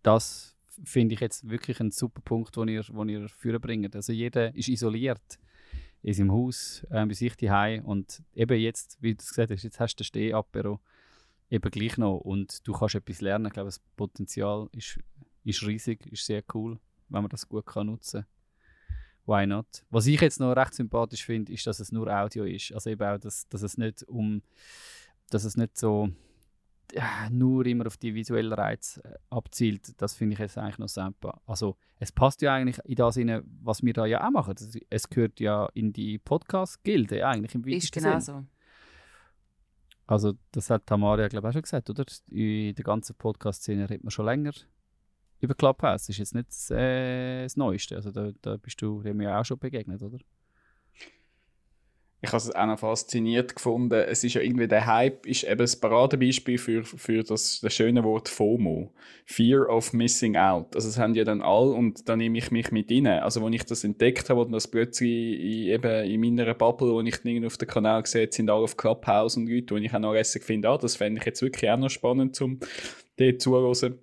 S4: das finde ich jetzt wirklich ein super Punkt, den ihr, den ihr führen bringt. Also jeder ist isoliert. in seinem Haus, äh, bei sich daheim und eben jetzt, wie du gesagt hast, jetzt hast du den Steh-Apero eben gleich noch und du kannst etwas lernen. Ich glaube, das Potenzial ist, ist riesig, ist sehr cool, wenn man das gut kann nutzen Why not? Was ich jetzt noch recht sympathisch finde, ist, dass es nur Audio ist. Also eben auch, dass, dass es nicht um, dass es nicht so ja, nur immer auf die visuellen Reize äh, abzielt. Das finde ich jetzt eigentlich noch super. Also es passt ja eigentlich in das Sinne, was wir da ja auch machen. Es gehört ja in die Podcast-Gilde eigentlich im
S2: Ist genau
S4: Sinn.
S2: so.
S4: Also das hat Tamaria, glaube ich, auch schon gesagt, oder? In der ganzen Podcast-Szene redet man schon länger über Clubhouse. Das ist jetzt nicht äh, das Neueste. Also da, da bist du dem ja auch schon begegnet, oder?
S1: Ich habe es auch noch fasziniert gefunden. Es ist ja irgendwie der Hype, ist eben das Paradebeispiel für, für das, das schöne Wort FOMO. Fear of Missing Out. Also das haben ja dann alle und da nehme ich mich mit rein. Also als ich das entdeckt habe und das plötzlich in, eben in meiner Bubble, wo ich irgendwie auf dem Kanal gesehen habe, sind alle auf Clubhouse und Leute, wo ich auch noch lässig finde, ah, das fände ich jetzt wirklich auch noch spannend, zum dort zuhören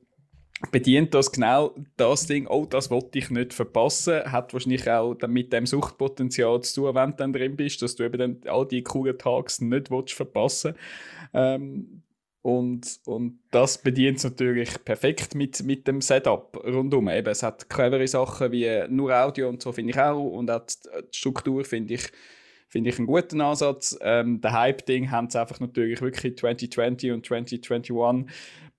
S1: bedient das genau das Ding, oh, das wollte ich nicht verpassen, hat wahrscheinlich auch dann mit dem Suchtpotenzial zu tun, wenn du dann drin bist, dass du eben dann all die coolen Tags nicht verpassen. Ähm, und, und das bedient es natürlich perfekt mit, mit dem Setup rundum. Eben, es hat clevere Sachen wie nur Audio und so finde ich auch. Und auch die Struktur finde ich finde ich einen guten Ansatz. Ähm, der Hype-Ding haben sie einfach natürlich wirklich 2020 und 2021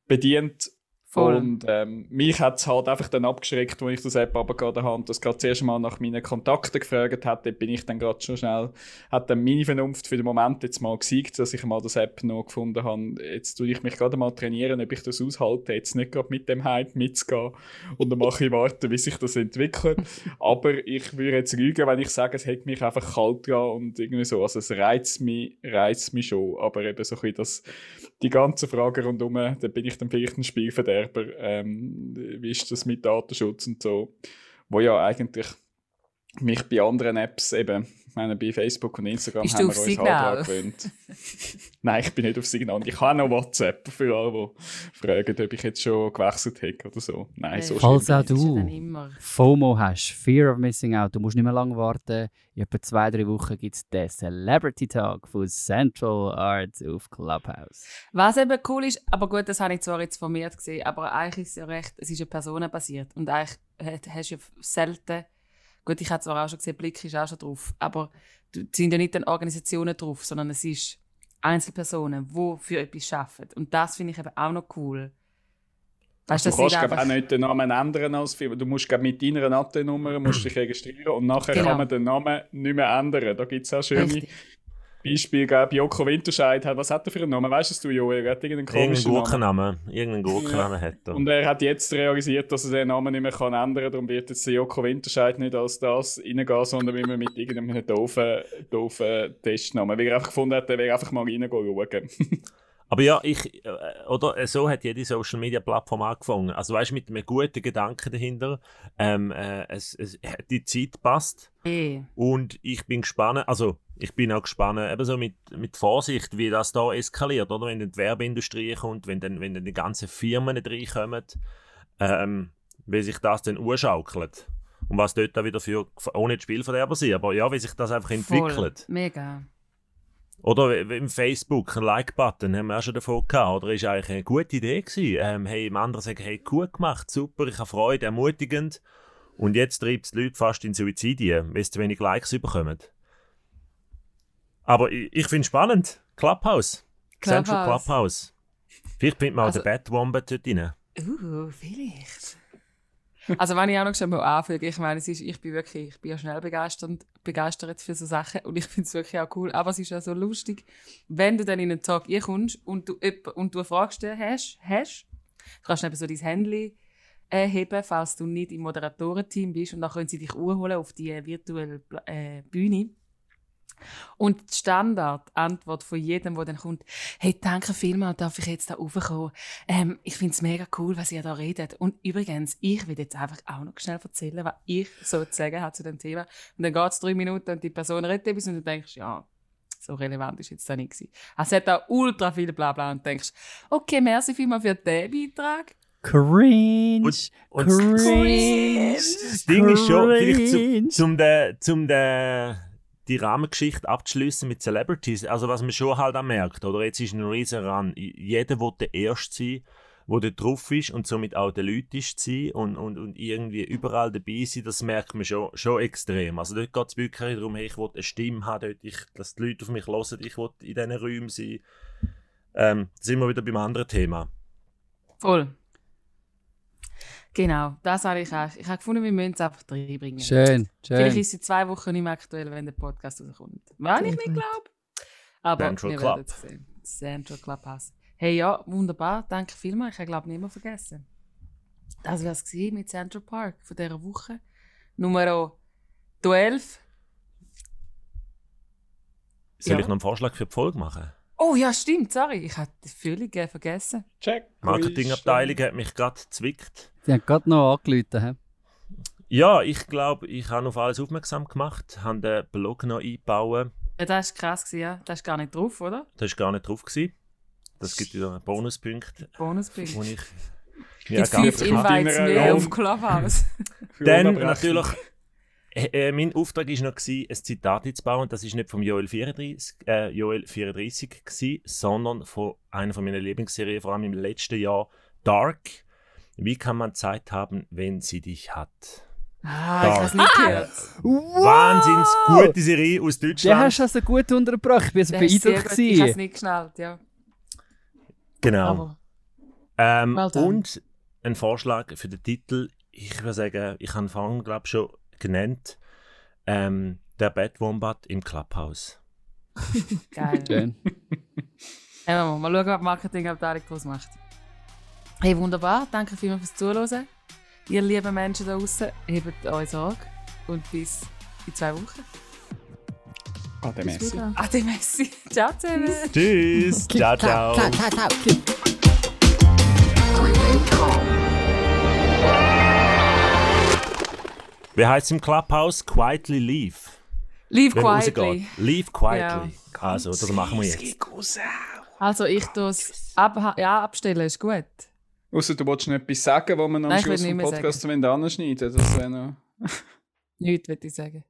S1: bedient
S2: Voll.
S1: und ähm, mich hat es halt einfach dann abgeschreckt, als ich das App abgeladen habe und das gerade zuerst mal nach meinen Kontakten gefragt hat. Dort bin ich dann gerade schon schnell, hat dann meine Vernunft für den Moment jetzt mal gesiegt, dass ich mal das App noch gefunden habe. Jetzt tue ich mich gerade mal trainieren, ob ich das aushalte, jetzt nicht gerade mit dem Hype mitzugehen und dann mache ich warten, wie sich das entwickelt. Aber ich würde jetzt lügen, wenn ich sage, es hat mich einfach kalt dran und irgendwie so. Also es reizt mich, reizt mich schon, aber eben so ein bisschen das, die ganzen Fragen rundherum, da bin ich dann vielleicht ein Spielverderber. Ähm, wie ist das mit Datenschutz und so? Wo ja eigentlich mich bei anderen Apps eben, meine, bei Facebook und Instagram
S2: Bist
S1: haben
S2: du
S1: wir
S2: auf
S1: uns
S2: Signal?
S1: halt gewöhnt. Nein, ich bin nicht auf Signal. Ich habe noch WhatsApp für alle, die fragen, ob ich jetzt schon gewechselt habe oder so. Nein, so
S4: Falls auch
S2: ja
S4: du. FOMO hast, Fear of Missing Out, du musst nicht mehr lange warten. In etwa zwei, drei Wochen gibt es den Celebrity Talk von Central Arts auf Clubhouse.
S2: Was eben cool ist, aber gut, das habe ich zwar jetzt vermehrt gesehen, aber eigentlich ist es ja recht, es ist ja personenbasiert und eigentlich hast du ja selten, gut, ich habe zwar auch schon gesehen, Blick ist auch schon drauf, aber du es sind ja nicht dann Organisationen drauf, sondern es ist Einzelpersonen, die für etwas arbeiten und das finde ich eben auch noch cool. Weißt
S1: du
S2: das
S1: kannst glaub, auch
S2: einfach-
S1: nicht den Namen ändern als Firma. Du musst mit deiner musst dich registrieren und nachher
S2: Genau.
S1: kann man den Namen nicht mehr ändern. Da gibt es auch schöne
S2: Richtig.
S1: Beispiele. Glaub, Joko Winterscheid hat, was hat er für einen Namen? Weißt du, Joel? Er hat irgendeinen
S3: Irgendeinen
S1: komischen Namen.
S3: Gurkennamen. Irgendeinen Gurkennamen hat er.
S1: Und er hat jetzt realisiert, dass er den Namen nicht mehr kann ändern kann. Darum wird jetzt der Joko Winterscheid nicht als das reingehen, sondern wie man mit irgendeinem doofen, doofen Testnamen. Weil er einfach gefunden hat, er will einfach mal reingehen schauen.
S3: Aber ja, ich, äh, oder äh, so hat jede Social Media Plattform angefangen. Also weißt du, mit einem guten Gedanken dahinter. Ähm, äh, es, es, die Zeit passt.
S2: Eh.
S3: Und ich bin gespannt, also ich bin auch gespannt, eben so mit, mit Vorsicht, wie das da eskaliert, oder? Wenn dann die Werbeindustrie kommt, wenn dann, wenn dann die ganzen Firmen nicht reinkommen, ähm, wie sich das dann urschaukelt. Und was dort da wieder für, ohne die Spielverderber sind, aber ja, wie sich das einfach entwickelt.
S2: Voll. Mega.
S3: Oder im Facebook, ein Like-Button, haben wir auch schon davon gehabt. Oder ist eigentlich eine gute Idee gewesen. Ähm, hey, im anderen sagen, hey, gut gemacht, super, ich habe Freude, ermutigend. Und jetzt treibt es die Leute fast in Suizid ein, weil sie zu wenig Likes bekommen. Aber ich, ich finde es spannend. Clubhouse. Central
S2: Clubhouse.
S3: Clubhouse. Vielleicht findet man auch
S2: Also-
S3: den Batwombat dort rein.
S2: Uh, vielleicht. Also wenn ich auch noch schon mal anfüge, ich meine, es ist, ich bin wirklich, ich bin ja schnell begeistert, begeistert für so Sachen und ich finde es wirklich auch cool, aber es ist ja so lustig, wenn du dann in einen Tag kommst und du, und du eine Frage stellen hast, hast, du kannst eben so dein Handy äh, heben, falls du nicht im Moderatorenteam bist und dann können sie dich holen auf die virtuelle äh, Bühne. Und die Standardantwort von jedem, der dann kommt, hey, danke vielmals, darf ich jetzt da raufkommen? Ähm, ich finde es mega cool, was ihr da redet. Und übrigens, ich will jetzt einfach auch noch schnell erzählen, was ich so zu sagen habe zu dem Thema. Und dann geht es drei Minuten und die Person redet etwas und du denkst, ja, so relevant ist jetzt da nicht gewesen. Also, es hat auch ultra viel Blabla und du denkst, okay, merci vielmals für diesen Beitrag.
S4: Cringe!
S3: Und- und-
S4: cringe!
S3: Das Ding ist schon, vielleicht zum, zum, den, zum den, die Rahmengeschichte abzuschließen mit Celebrities. Also was man schon halt auch merkt, oder jetzt ist ein riesen Run. Jeder will der Erste sein, wo der drauf ist und somit auch der Leute ist sein und, und, und irgendwie überall dabei sein, das merkt man schon, schon extrem. Also dort geht es wirklich darum, hey, ich will eine Stimme haben, dort, ich, dass die Leute auf mich hören, ich will in diesen Räumen sein. Ähm, sind wir wieder beim anderen Thema.
S2: Voll. Genau, das habe ich auch. Ich habe gefunden, wir müssen es einfach reinbringen.
S4: Schön,
S2: Vielleicht
S4: schön.
S2: ist sie zwei Wochen nicht mehr aktuell, wenn der Podcast rauskommt. Was ich nicht glaube. Aber
S3: Central
S2: wir
S3: Club.
S2: werden es sehen. Central Clubhouse. Hey, ja, wunderbar. Danke vielmals. Ich habe, glaube nicht mehr vergessen. Das war es mit Central Park von dieser Woche. Nummer 12.
S3: Soll
S2: Ja.
S3: ich noch einen Vorschlag für die Folge machen?
S2: Oh ja, stimmt. Sorry, ich habe das völlig äh, vergessen.
S1: Check.
S3: Die Marketingabteilung hat mich gerade zwickt.
S4: Die haben gerade noch angerufen. hä?
S3: Ja, ich glaube, ich habe auf alles aufmerksam gemacht, habe den Blog noch eingebaut.
S2: Ja, das war krass, gewesen, ja. Das ist gar nicht drauf, oder?
S3: Das war gar nicht drauf. Gewesen. Das gibt wieder einen Bonuspunkt,
S2: Bonusbild.
S3: wo ich mir
S2: gibt fünf. Invites mehr auf Clubhouse.
S3: Dann natürlich, äh, äh, mein Auftrag war noch, gewesen, ein Zitat einzubauen. Das ist nicht vom Joel 34, äh, Joel 34 gewesen, sondern von einer von meiner Lieblingsserien, vor allem im letzten Jahr, Dark. Wie kann man Zeit haben, wenn sie dich hat?
S2: Ah, ich habe es nicht gehört.
S3: Wahnsinns gute Serie aus
S4: Den
S3: Deutschland.
S4: hast du also gut untergebracht. Ich war beeindruckt.
S2: gut. Ich habe es nicht geschnallt, ja.
S3: Genau. Ähm,
S2: Well
S3: und ein Vorschlag für den Titel. Ich würde sagen, ich habe vorhin, glaube ich, schon genannt. Ähm, der Bad Wombat im Clubhouse.
S2: geil.
S4: Schön.
S2: Hey, mal, mal schauen, was die Marketingabteilung daraus macht. Hey, wunderbar. Danke vielmals fürs Zuhören. Ihr lieben Menschen da draußen, hebt euch Sorge. Und bis in zwei Wochen.
S1: Ade, Messi.
S2: Ade, Messi. Ciao zusammen.
S3: Tschüss. ciao, ciao. Wie heißt es im Clubhouse? Quietly leave.
S2: Leave
S3: Wenn
S2: quietly.
S3: rausgeht. Leave quietly. Also, das machen wir jetzt.
S2: Also, ich tue es ab, ja, abstellen, ist gut.
S1: Außer du wolltest noch etwas sagen, wo man am
S2: Nein,
S1: Schluss vom Podcast anschneiden Das wäre noch...
S2: Nichts, würde ich sagen.